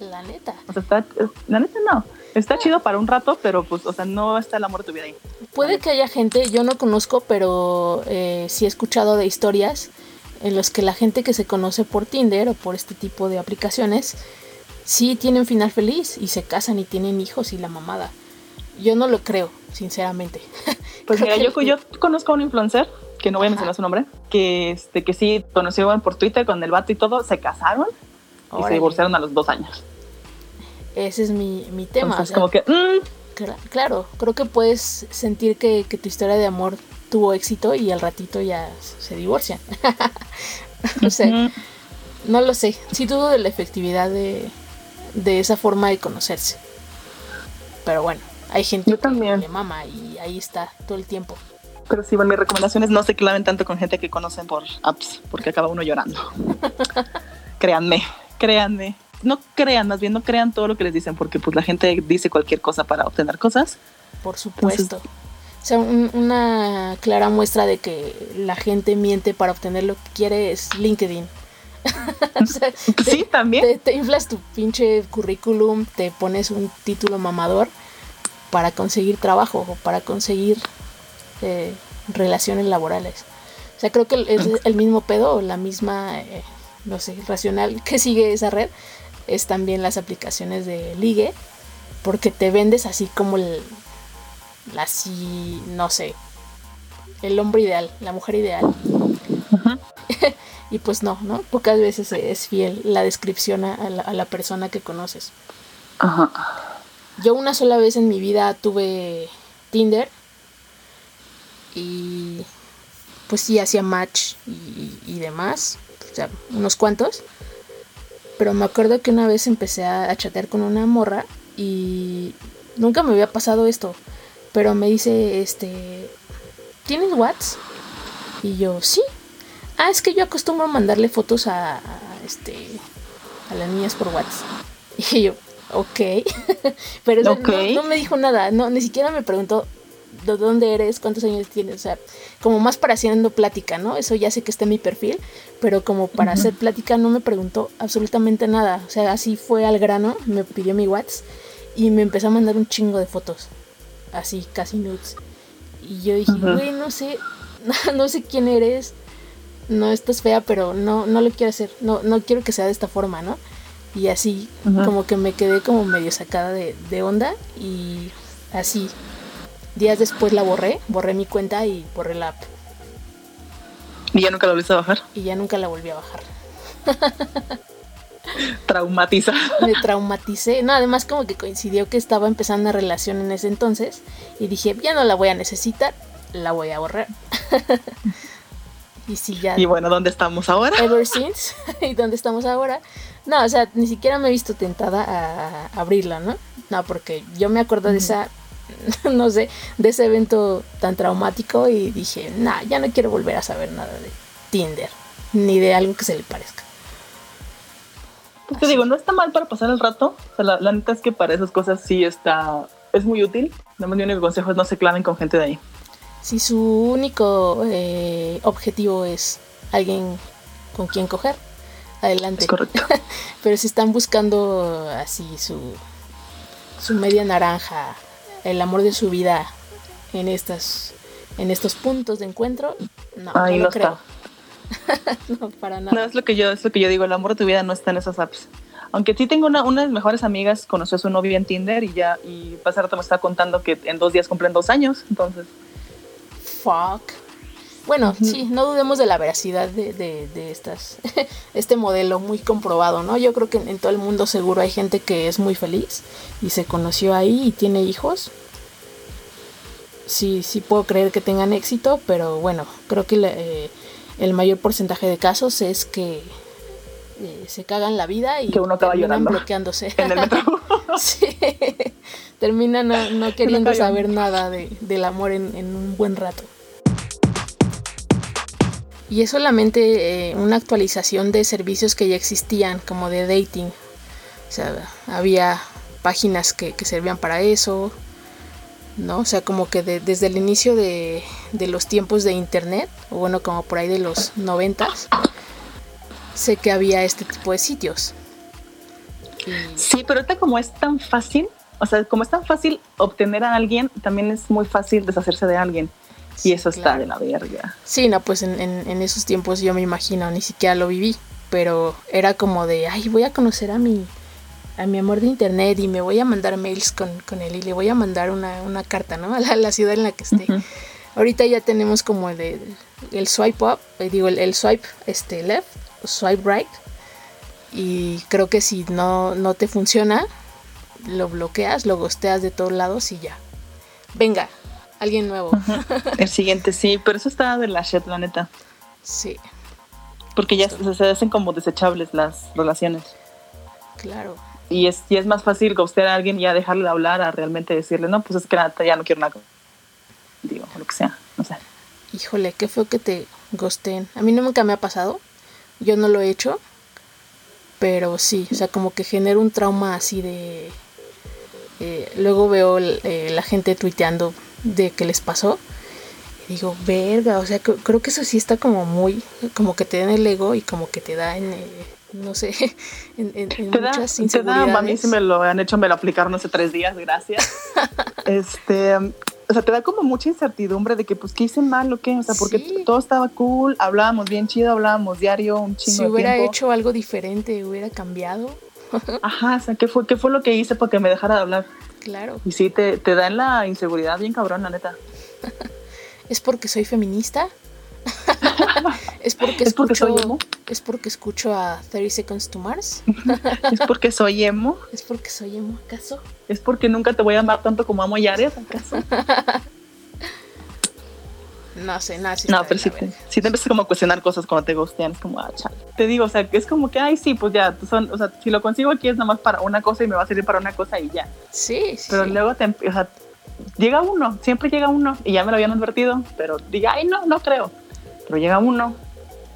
La neta. O sea, está, la neta no. Está chido para un rato, pero pues, o sea, no está el amor de tu vida ahí. Puede que haya gente, yo no conozco, pero eh, sí he escuchado de historias en los que la gente que se conoce por Tinder o por este tipo de aplicaciones sí tienen final feliz y se casan y tienen hijos y la mamada. Yo no lo creo, sinceramente. Pues mira, yo, yo conozco a un influencer, que no voy a mencionar su nombre, que, este, que sí conoció por Twitter con el vato y todo, se casaron y se divorciaron a los dos años. Ese es mi, mi tema. Entonces, o sea, como que, mm, cla- claro, creo que puedes sentir que, que tu historia de amor tuvo éxito y al ratito ya se divorcian. no sé. ujú. No lo sé. Sí dudo de la efectividad de, de esa forma de conocerse. Pero bueno, hay gente Yo que también. le mama y ahí está todo el tiempo. Pero sí, bueno, mi recomendación es no se claven tanto con gente que conocen por apps, porque acaba uno llorando. créanme, créanme. No crean, más bien no crean todo lo que les dicen, porque pues la gente dice cualquier cosa para obtener cosas. Por supuesto. o sea, un- una clara muestra de que la gente miente para obtener lo que quiere es LinkedIn. O sea, Sí, también. te, te inflas tu pinche currículum, te pones un título mamador para conseguir trabajo o para conseguir eh, relaciones laborales. O sea, creo que es el mismo pedo o la misma, eh, no sé, racional que sigue esa red es también las aplicaciones de ligue, porque te vendes así como el, así, no sé, el hombre ideal, la mujer ideal. y pues no, ¿no? Pocas veces es fiel la descripción a a la, a la persona que conoces. Ajá. Yo una sola vez en mi vida tuve Tinder y pues sí hacía match y, y demás, o sea, unos cuantos. Pero me acuerdo que una vez empecé a, chatear con una morra y nunca me había pasado esto, pero me dice, este, ¿tienes WhatsApp? Y yo, sí. Ah, es que yo acostumbro mandarle fotos a, a, este, a las niñas por WhatsApp. Y yo, ok. Pero no, no me dijo nada, no, ni siquiera me preguntó ¿de dónde eres? ¿Cuántos años tienes? O sea, como más para haciendo plática, ¿no? Eso ya sé que está en mi perfil, pero como para hacer plática no me preguntó absolutamente nada. O sea, así fue al grano, me pidió mi WhatsApp y me empezó a mandar un chingo de fotos, así, casi nudes. Y yo dije, güey, no sé, no sé quién eres, no estás fea, pero no, no lo quiero hacer, no, no quiero que sea de esta forma, ¿no? Y así, como que me quedé como medio sacada de, de onda y así, días después la borré, borré mi cuenta y borré la app. ¿Y ya nunca la volviste a bajar? Y ya nunca la volví a bajar. Traumatiza. Me traumaticé. No, además como que coincidió que estaba empezando una relación en ese entonces y dije, ya no la voy a necesitar, la voy a borrar. y si ya... Y bueno, ¿dónde estamos ahora? Ever since. ¿Y dónde estamos ahora? No, o sea, ni siquiera me he visto tentada a abrirla, ¿no? No, porque yo me acuerdo de esa, no sé, de ese evento tan traumático y dije, nah, ya no quiero volver a saber nada de Tinder, ni de algo que se le parezca. Pues te digo, no está mal para pasar el rato. O sea, la, neta es que para esas cosas sí está, es muy útil. Nada más mi único consejo es no se claven con gente de ahí. Si su único eh, objetivo es alguien con quien coger, adelante. Es correcto. Pero si están buscando así su, su media naranja, el amor de su vida en estas en estos puntos de encuentro, no, Ahí no, creo. está. no, para nada. No, es lo que yo, es lo que yo digo, el amor de tu vida no está en esas apps. Aunque sí tengo una, una de mis mejores amigas, conoció a su novio en Tinder y ya, y pasar rato me estaba contando que en dos días cumplen dos años, entonces. Fuck. Bueno, sí, no dudemos de la veracidad de, de, de estas, este modelo muy comprobado, ¿no? Yo creo que en, en todo el mundo seguro hay gente que es muy feliz y se conoció ahí y tiene hijos. Sí, sí puedo creer que tengan éxito, pero bueno, creo que la- eh, el mayor porcentaje de casos es que eh, se cagan la vida y Que uno acaba terminan llorando. bloqueándose. En el metro. Sí, termina no, no queriendo saber nada de, del amor en, en un buen rato. Y es solamente eh, una actualización de servicios que ya existían, como de dating. O sea, había páginas que, servían para eso, ¿no? O sea, como que de- desde el inicio de, los tiempos de internet, o bueno, como por ahí de los noventas, sé que había este tipo de sitios. Sí, pero ahorita como es tan fácil, o sea, como es tan fácil obtener a alguien, también es muy fácil deshacerse de alguien. Y eso está de la verga. Sí, no, pues en, en- en esos tiempos yo me imagino, ni siquiera lo viví, pero era como de, ay, voy a conocer a mi, a mi amor de internet y me voy a mandar mails con, con él y le voy a mandar una, una carta, ¿no? A la, la ciudad en la que esté. Ahorita ya tenemos como el, de- el swipe up, eh, digo, el, el swipe este, left, swipe right, y creo que si no, no te funciona, lo bloqueas, lo gosteas de todos lados y ya. Venga, alguien nuevo. El siguiente sí, pero eso está de la shit, la neta. Sí, Porque ya se, se hacen como desechables las relaciones. claro. Y es, y es más fácil ghostear a alguien y ya dejarle de hablar a realmente decirle, no, pues es que nada, ya no quiero nada. Digo, lo que sea, no sé. Híjole, qué feo que te gosteen. A mí nunca me ha pasado. Yo no lo he hecho. Pero sí, o sea, como que genera un trauma así de... eh, luego veo eh, la gente tuiteando de que les pasó. Y digo, verga, o sea, cre- creo que eso sí está como muy... Como que te da en el ego y como que te da en... eh, no sé, en, en- en Te da, te a mí sí me lo han hecho, me lo aplicaron hace tres días, gracias. este, o sea, te da como mucha incertidumbre de que, pues, ¿qué hice mal o qué? O sea, porque Sí. todo estaba cool, hablábamos bien chido, hablábamos diario, un chingo si de hubiera tiempo. hecho algo diferente, hubiera cambiado. Ajá, o sea, ¿qué fue, ¿qué fue lo que hice para que me dejara de hablar? Claro. Y sí, te, te da en la inseguridad bien cabrón, la neta. ¿Es porque soy feminista? ¿Es porque ¿Es porque escucho, soy emo? ¿Es porque escucho a 30 Seconds to Mars? ¿Es porque soy emo? ¿Es porque soy emo acaso? ¿Es porque nunca te voy a amar tanto como amo a Yares, acaso? No sé, nada. sí No, pero sí te, sí te empiezas como a cuestionar cosas cuando te gustean. Es como, ah, chale. Te digo, o sea, es como que, ay, sí, pues ya, son, o sea, si lo consigo aquí es nada más para una cosa y me va a servir para una cosa y ya. Sí, sí. Pero sí. luego te, o sea, llega uno, siempre llega uno, y ya me lo habían advertido, pero diga, ay, no, no creo. Pero llega uno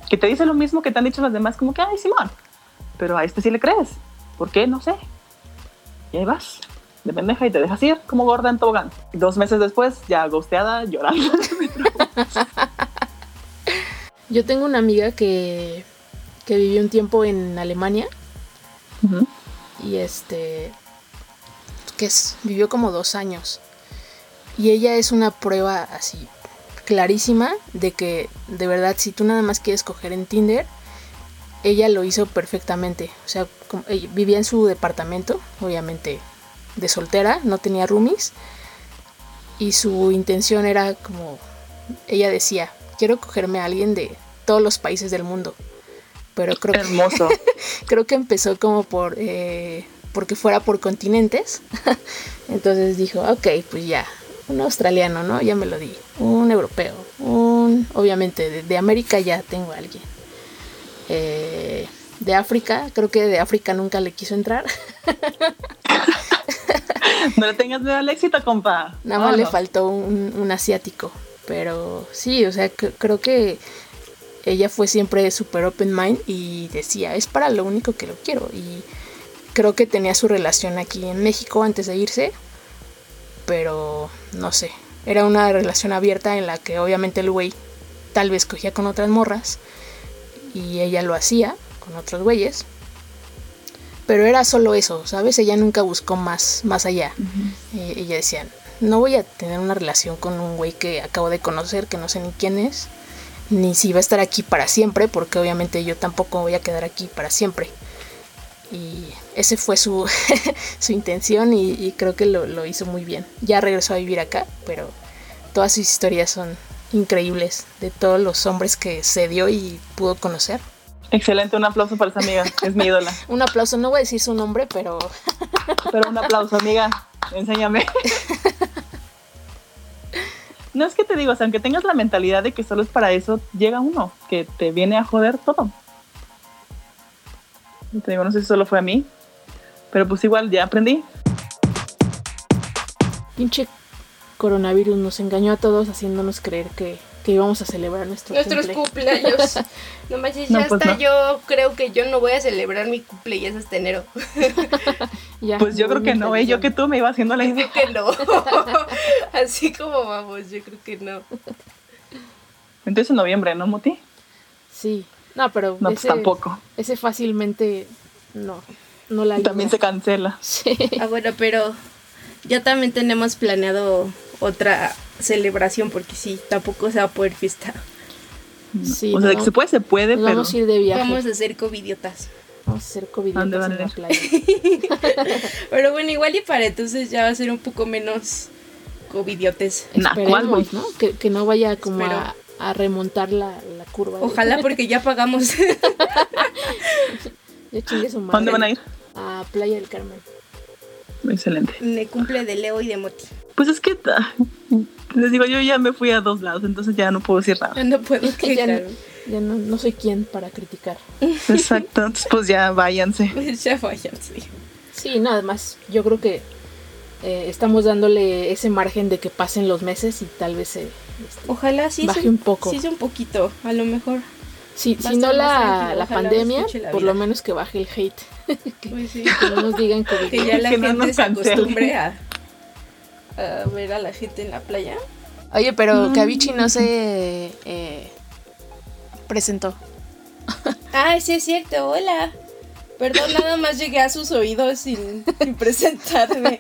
que te dice lo mismo que te han dicho los demás, como que, ay, Simón, pero a este sí le crees. ¿Por qué? No sé. Y ahí vas. De pendeja y te dejas ir como gorda en tobogán. Dos meses después, ya gosteada, llorando. Yo tengo una amiga que, que vivió un tiempo en Alemania y este que es, vivió como dos años y ella es una prueba así clarísima de que de verdad si tú nada más quieres coger en Tinder ella lo hizo perfectamente o sea como- ella vivía en su departamento obviamente de soltera no tenía roomies. Y su intención era como ella decía quiero cogerme a alguien de todos los países del mundo pero creo que Hermoso. creo que empezó como por eh, porque fuera por continentes. Entonces dijo ok pues ya un australiano no ya me lo di. Un europeo un obviamente de, de América ya tengo a alguien. Eh, de África creo que de África nunca le quiso entrar No le tengas miedo al éxito, compa. nada más le faltó un, un asiático pero sí o sea cre- creo que ella fue siempre súper open mind y decía es para lo único que lo quiero y creo que tenía su relación aquí en México antes de irse pero no sé. Era una relación abierta en la que obviamente el güey tal vez cogía con otras morras y ella lo hacía con otros güeyes pero era solo eso sabes ella nunca buscó más más allá eh, ella decía, no voy a tener una relación con un güey que acabo de conocer, que no sé ni quién es, ni si va a estar aquí para siempre, porque obviamente yo tampoco voy a quedar aquí para siempre. Y ese fue su, su intención y, y creo que lo, lo hizo muy bien. Ya regresó a vivir acá, pero todas sus historias son increíbles de todos los hombres que se dio y pudo conocer. Excelente, un aplauso para esa amiga. Es mi ídola. Un aplauso, no voy a decir su nombre, pero Pero un aplauso, amiga. Enséñame. No es que te digo, o sea, aunque tengas la mentalidad de que solo es para eso, llega uno que te viene a joder todo. Y Te digo, no sé si solo fue a mí, pero pues igual ya aprendí. pinche coronavirus nos engañó a todos haciéndonos creer que, que íbamos a celebrar nuestro Nuestros cumple. cumpleaños. No manches, No, ya pues hasta no. yo creo que yo no voy a celebrar mi cumpleaños hasta enero. Ya, Pues yo creo que no, ¿eh? Yo que tú me iba haciendo la Yo idea. creo que no. Así como vamos, yo creo que no. Entonces en noviembre, ¿no, Muti? Sí, no, pero No, pues ese, tampoco. ese fácilmente no, no la También se cancela. Sí. Ah, bueno, pero ya también tenemos planeado otra celebración porque sí, tampoco se va a poder fiesta. Sí, o sea, no, que se puede, se puede, pero vamos a ir de viaje. Vamos a hacer covidiotas. Vamos a hacer COVID ¿A dónde en van a la ir? playa. Pero bueno, igual y para entonces ya va a ser un poco menos covidiotes. Nah. Esperemos, ¿no? Que, que no vaya como a, a remontar la, la curva. de- Ojalá porque ya pagamos. Ya chingue su ¿a madre. dónde van a ir? A Playa del Carmen. Excelente. Me cumple de Leo y de Moti. Pues es que les digo, yo ya me fui a dos lados, entonces ya no puedo decir nada. Ya no puedo Ya, no, ya no, no soy quien para criticar. Exacto, entonces pues ya váyanse. Pues ya váyanse. Sí, nada más. Yo creo que eh, estamos dándole ese margen de que pasen los meses y tal vez se... este, Ojalá sí Baje se- un poco. Sí, un poquito, a lo mejor. a si no la, la pandemia, la por lo menos que baje el hate. que, Pues sí. que no nos digan COVID. Que ya la Que no gente nos se acostumbre a, a ver a la gente en la playa. Oye, pero Kavichi no se eh, presentó. Ah, sí es cierto, hola. Perdón, nada más llegué a sus oídos sin, sin presentarme.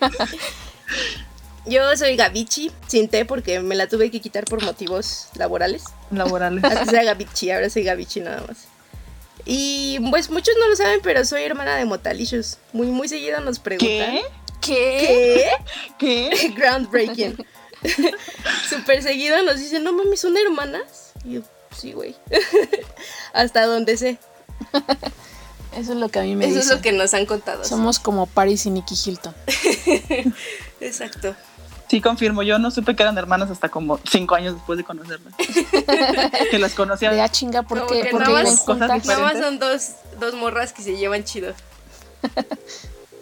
Yo soy Gavichi, sin T porque me la tuve que quitar por motivos laborales. Laborales. Antes era Gavichi, ahora soy Gavichi nada más. Y pues muchos no lo saben, pero soy hermana de Motalicious. Muy, muy seguido nos preguntan. ¿Qué? ¿Qué? ¿Qué? Groundbreaking. Súper seguido nos dicen, no mames, ¿son hermanas? Y yo, sí, güey. Hasta donde sé. Eso es lo que a mí me Eso dicen. es lo que nos han contado. Somos como Paris y Nicky Hilton. Exacto. Sí, confirmo. Yo no supe que eran hermanas hasta como cinco años después de conocerlas. que las conocía. De a chinga, ¿por qué? que Porque nada más- cosas. Nada más son dos, dos morras que se llevan chido.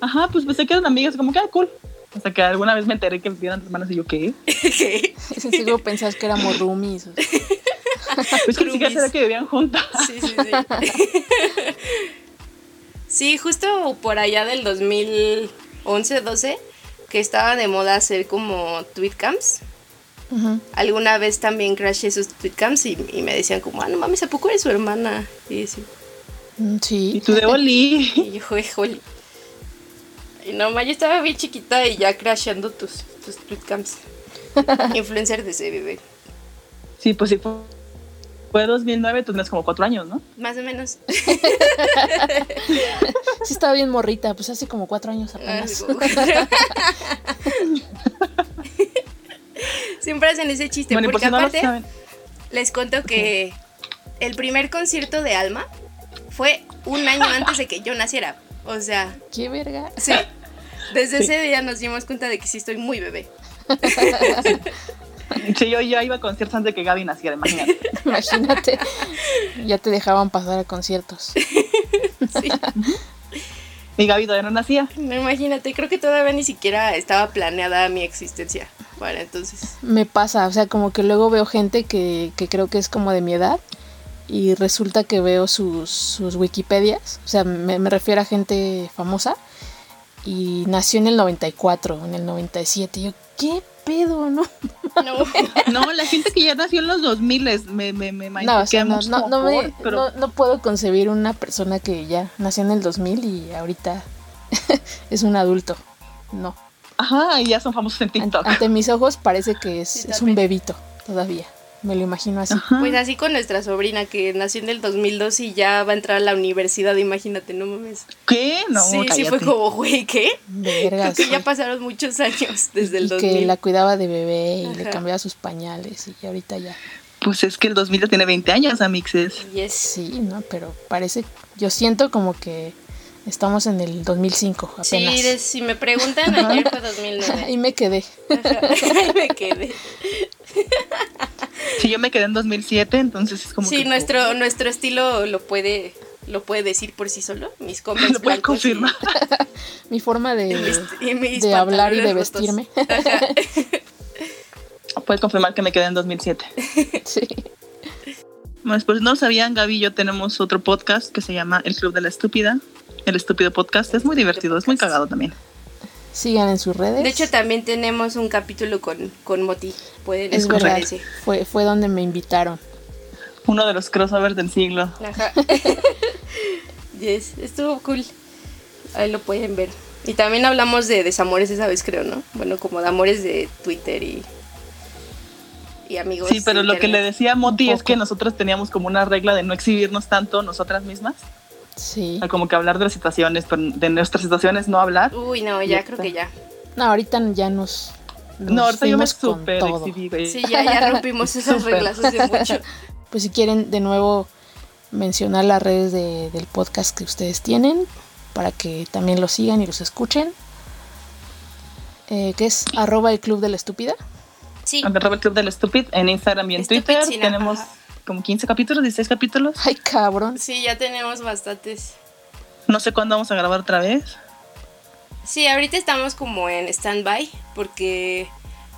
Ajá, pues pensé que eran amigas, como que ah, cool. Hasta que alguna vez me enteré que eran hermanas y yo, ¿qué? ¿Qué? Seguro pensás que éramos roomies. o- Pues que ni siquiera sabía que vivían juntas. Sí, sí, sí. Sí, justo por allá del 2011, 12, que estaba de moda hacer como tweetcams. Ujú. Alguna vez también crashé sus tweetcams y, y me decían como, ah, no mames, ¿a poco eres su hermana? Y así. Mm, Y Sí. tú de Oli. Y yo, híjole. Y no, ma, yo estaba bien chiquita y ya crasheando tus, tus tweetcams. Influencer de ese bebé. Sí, pues sí fue. Fue 2009, tú tienes como cuatro años, ¿no? Más o menos. Sí estaba bien morrita, pues hace como cuatro años apenas. Siempre hacen ese chiste. Bueno, y por porque no aparte, saben. les cuento que el primer concierto de Alma fue un año antes de que yo naciera. O sea, Qué verga. sí. Desde ese día nos dimos cuenta de que sí estoy muy bebé. Sí, yo ya iba a conciertos antes de que Gaby naciera, imagínate. Imagínate. Ya te dejaban pasar a conciertos. Sí. Y Gaby todavía no nacía. No, imagínate, creo que todavía ni siquiera estaba planeada mi existencia para entonces. Me pasa, o sea, como que luego veo gente que, que creo que es como de mi edad y resulta que veo sus, sus Wikipedias, o sea, me, me refiero a gente famosa y nació en el 94, en el 97. Y yo, ¿qué pedo, no? No, No, la gente que ya nació en los 2000 me, me, me No, o sea, no, mucho no, no, me- pero no- no puedo concebir una persona que ya nació en el 2000 y ahorita es un adulto. No. Ajá, y ya son famosos en TikTok. ante mis ojos parece que es, Sí, es un bebito todavía. Me lo imagino así. Ajá. pues así con nuestra sobrina que nació en el 2002 y ya va a entrar a la universidad, imagínate, no mames. ¿Qué? No, sí, sí fue como, güey, ¿qué? Vergas. Creo que ya pasaron muchos años desde el y 2000. que la cuidaba de bebé y le cambiaba sus pañales y ahorita ya. Pues es que el 2000 ya tiene 20 años, amixes. Yes. Sí, ¿no? Pero parece, yo siento como que estamos en el 2005 Sí, apenas. de- si me preguntan, ayer fue 2009. Ahí me quedé. Ahí me quedé. Si yo me quedé en 2007, entonces es como Sí, que... nuestro, nuestro estilo lo puede, lo puede decir por sí solo. Mis Converse Lo y- confirmar. Mi forma de, y mis- y mis de hablar y de vestirme. Ajá. Puedes confirmar que me quedé en 2007. sí. Bueno, pues no lo sabían, Gaby y yo tenemos otro podcast que se llama El Club de la Estúpida. El Estúpido Podcast. Es muy divertido, es muy cagado también. Sigan en sus redes. De hecho, también tenemos un capítulo con, con Moti. Pueden es escuchar verdad. ese. Fue, fue donde me invitaron. Uno de los crossovers del siglo. Ajá. yes, estuvo cool. Ahí lo pueden ver. Y también hablamos de desamores esa vez, creo, ¿no? Bueno, como de amores de Twitter y, y amigos. Sí, pero lo que le decía a Moti es que nosotros teníamos como una regla de no exhibirnos tanto nosotras mismas. Sí. O sea, como que hablar de las situaciones, pero de nuestras situaciones no hablar. Uy, no, ya creo que ya. No, ahorita ya nos. nos No, ahorita yo me súper exhibí, güey. Sí, ya, ya rompimos esas reglas hace mucho. Pues si quieren de nuevo mencionar las redes de- del podcast que ustedes tienen para que también los sigan y los escuchen. Eh, que es arroba el club de la estúpida. Sí, Arroba el Club del Stupid en Instagram y en Stupid Twitter. tenemos ajá. Como 15 capítulos, 16 capítulos. Ay, cabrón. sí, ya tenemos bastantes. No sé cuándo vamos a grabar otra vez. Sí, ahorita estamos como en stand-by porque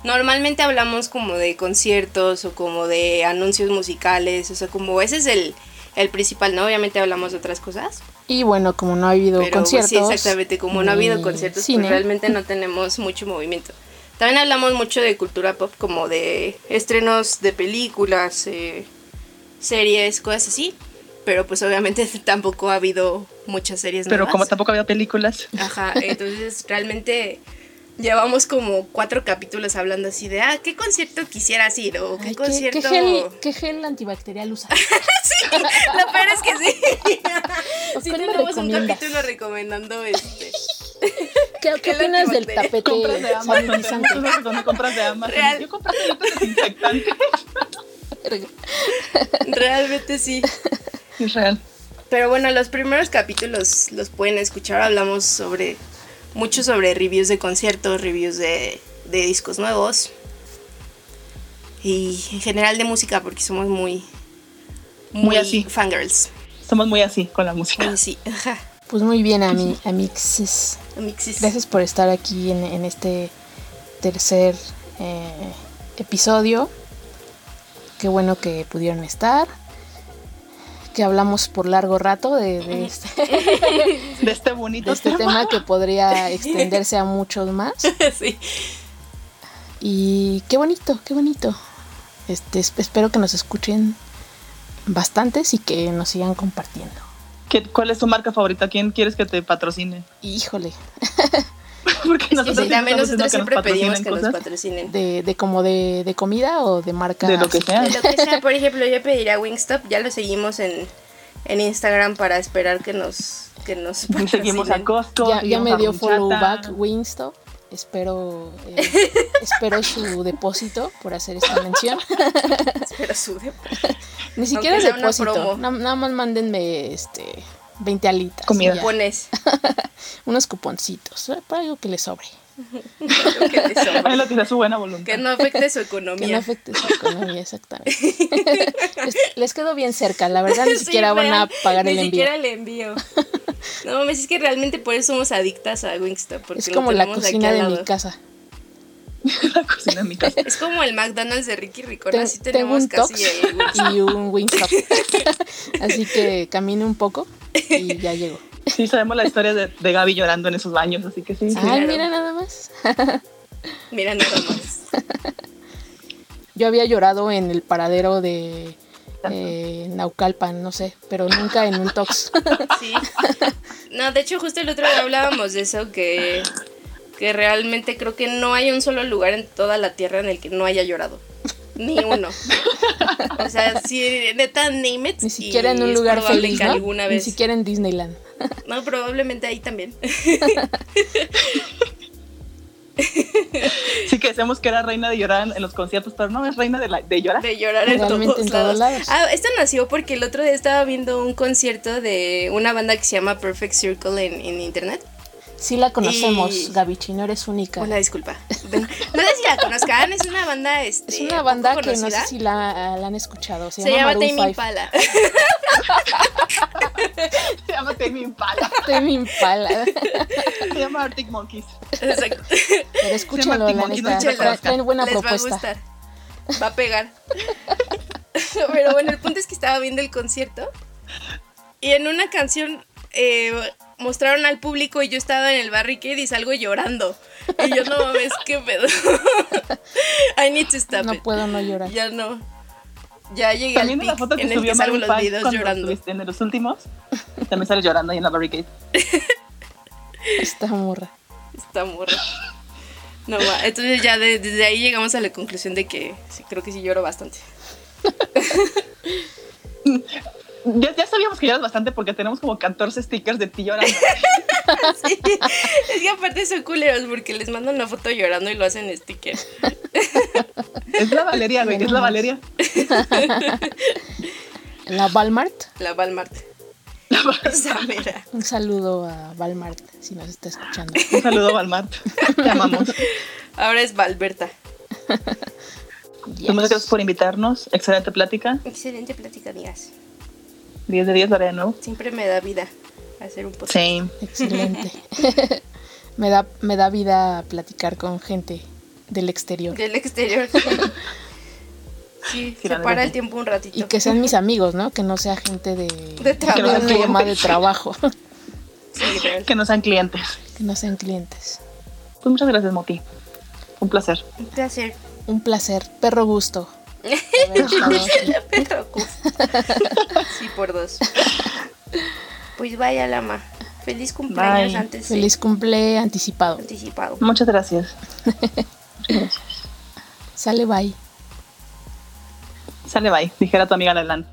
normalmente hablamos como de conciertos o como de anuncios musicales, o sea, como ese es el, el principal, ¿no? Obviamente hablamos de otras cosas, Y bueno, como no ha habido pero conciertos. sí, exactamente, como no ha habido conciertos, cine, pues realmente no tenemos mucho movimiento. También hablamos mucho de cultura pop, como de estrenos de películas, eh, series, cosas así, pero pues obviamente tampoco ha habido muchas series Pero nuevas. como tampoco había películas. Ajá, entonces realmente llevamos como cuatro capítulos hablando así de, ah, ¿qué concierto quisieras ir? O qué Ay, ¿qué, concierto... qué gel, qué gel antibacterial usas? sí, lo peor es que sí. ¿O sí tenemos un recomiendas? capítulo recomendando este. ¿Qué, qué opinas del tapete Compras de Amazon. donde compras de Amazon. Real. Yo compré toallitas desinfectantes. Verga. Realmente sí. Es real. Pero bueno, los primeros capítulos los pueden escuchar. Hablamos sobre mucho sobre reviews de conciertos, reviews de, de discos nuevos. Y en general de música, porque somos muy, muy, Muy así. fangirls. Somos muy así con la música. Muy sí. Ajá. Pues muy bien, ami, amixes. Amixis. Gracias por estar aquí en, en este tercer eh, episodio. Qué bueno que pudieron estar. que hablamos por largo rato de, este, de este bonito de este tema. que podría extenderse a muchos más. sí. Y qué bonito, qué bonito. Este, espero que nos escuchen bastantes y que nos sigan compartiendo. ¿Qué, ¿Cuál es tu marca favorita? ¿Quién quieres que te patrocine? Híjole. Porque Es que nosotros sí, también nosotros siempre nos pedimos que nos patrocinen. De, de como de, de comida o de marca. De lo que sea. De lo que sea, por ejemplo, yo pediría Wingstop, ya lo seguimos en, en Instagram para esperar que nos que nos Seguimos a. Costco. Ya, me dio follow back Wingstop. Espero, eh, espero su depósito por hacer esta mención. Pero sube. Ni siquiera depósito. Nada más mándenme este 20 alitas. Comida. y ya. Pones Unos cuponcitos. eh, Para algo que le sobre. que te sobra. Es lo que sea su buena voluntad. Que no afecte su Que no economía. afecte su economía, exactamente. les, les quedó bien cerca, la verdad ni Sí, siquiera van a pagar el Ni envío. siquiera el envío. No mames, es que realmente por eso somos adictas a Wingstop. Porque Es como la cocina de mi casa. la cocina en mi casa. Es como el McDonald's de Ricky Ricón. Así tengo tenemos un casi Tox el Wingstop. y un Wingstop. Así que camine un poco y ya llego. Sí, sabemos la historia de, de Gaby llorando en esos baños, así que sí. Ay, claro. mira nada más. Mira nada más. Yo había llorado en el paradero de eh, Naucalpan, no sé, pero nunca en un Tox. Sí. No, de hecho, justo el otro día hablábamos de eso, que, que realmente creo que no hay un solo lugar en toda la tierra en el que no haya llorado. Ni uno. O sea, si neta, name it. Ni siquiera en un lugar feliz, ¿no? alguna Ni siquiera en Disneyland. No, probablemente ahí también. Sí que decíamos que era reina de llorar en, los conciertos, pero no, es reina de, la- de llorar. De llorar en todos, en todos lados. lados. Ah, esto nació porque el otro día estaba viendo un concierto de una banda que se llama Perfect Circle en, en internet. Sí la conocemos, Y- Gabichi, no eres única. Una disculpa. No sé si la conozcan, es una banda este, es una banda que no sé si la, la han escuchado. Se, Se llama 5. Impala. Se llama Tame Impala. Tame Impala. Se llama Arctic Monkeys. Exacto. Pero escúchenlo, la neta. Traen buena Les va a propuesta. gustar. Va a pegar. Pero bueno, el punto es que estaba viendo el concierto y en una canción eh, mostraron al público y yo estaba en el barricade y salgo llorando. Y yo no mames, qué pedo. I need to stop No it. puedo no llorar. Ya no. Ya llegué También al en la foto que en el subió que salgo Maroon los 5 videos llorando. en los últimos, también sale llorando ahí en la barricade. Esta morra. Está morra. No, va. Entonces ya de- desde ahí llegamos a la conclusión de que sí, creo que sí lloro bastante. Ya, ya sabíamos que lloras bastante porque tenemos como 14 stickers de ti llorando. Sí. Es que aparte son culeros porque les mandan una foto llorando y lo hacen sticker. Es la Valeria, güey, es la Valeria. La Walmart. La Walmart. Esa mera. Un saludo a Walmart si nos está escuchando. Un saludo a Walmart. Te amamos. Ahora es Valberta. Muchas gracias por invitarnos. Excelente plática. Excelente plática, amigas. 10 de 10 lo haré de nuevo. Siempre me da vida hacer un podcast. Sí. Excelente. me, da, me da vida platicar con gente del exterior. Del exterior. Sí, se para el tiempo un ratito. Y que sean mis amigos, ¿no? Que no sea gente de, De trabajo. un tema de trabajo. Sí. Que no sean clientes. que no sean clientes. Pues muchas gracias, Moti. Un placer. Un placer. Un placer. Perro gusto. Sí, por dos. Pues vaya, Lama. Feliz cumpleaños Bye. antes Feliz cumple anticipado. anticipado. Muchas gracias. Muchas gracias. Sale bye. Sale bye, dijera tu amiga Lelan.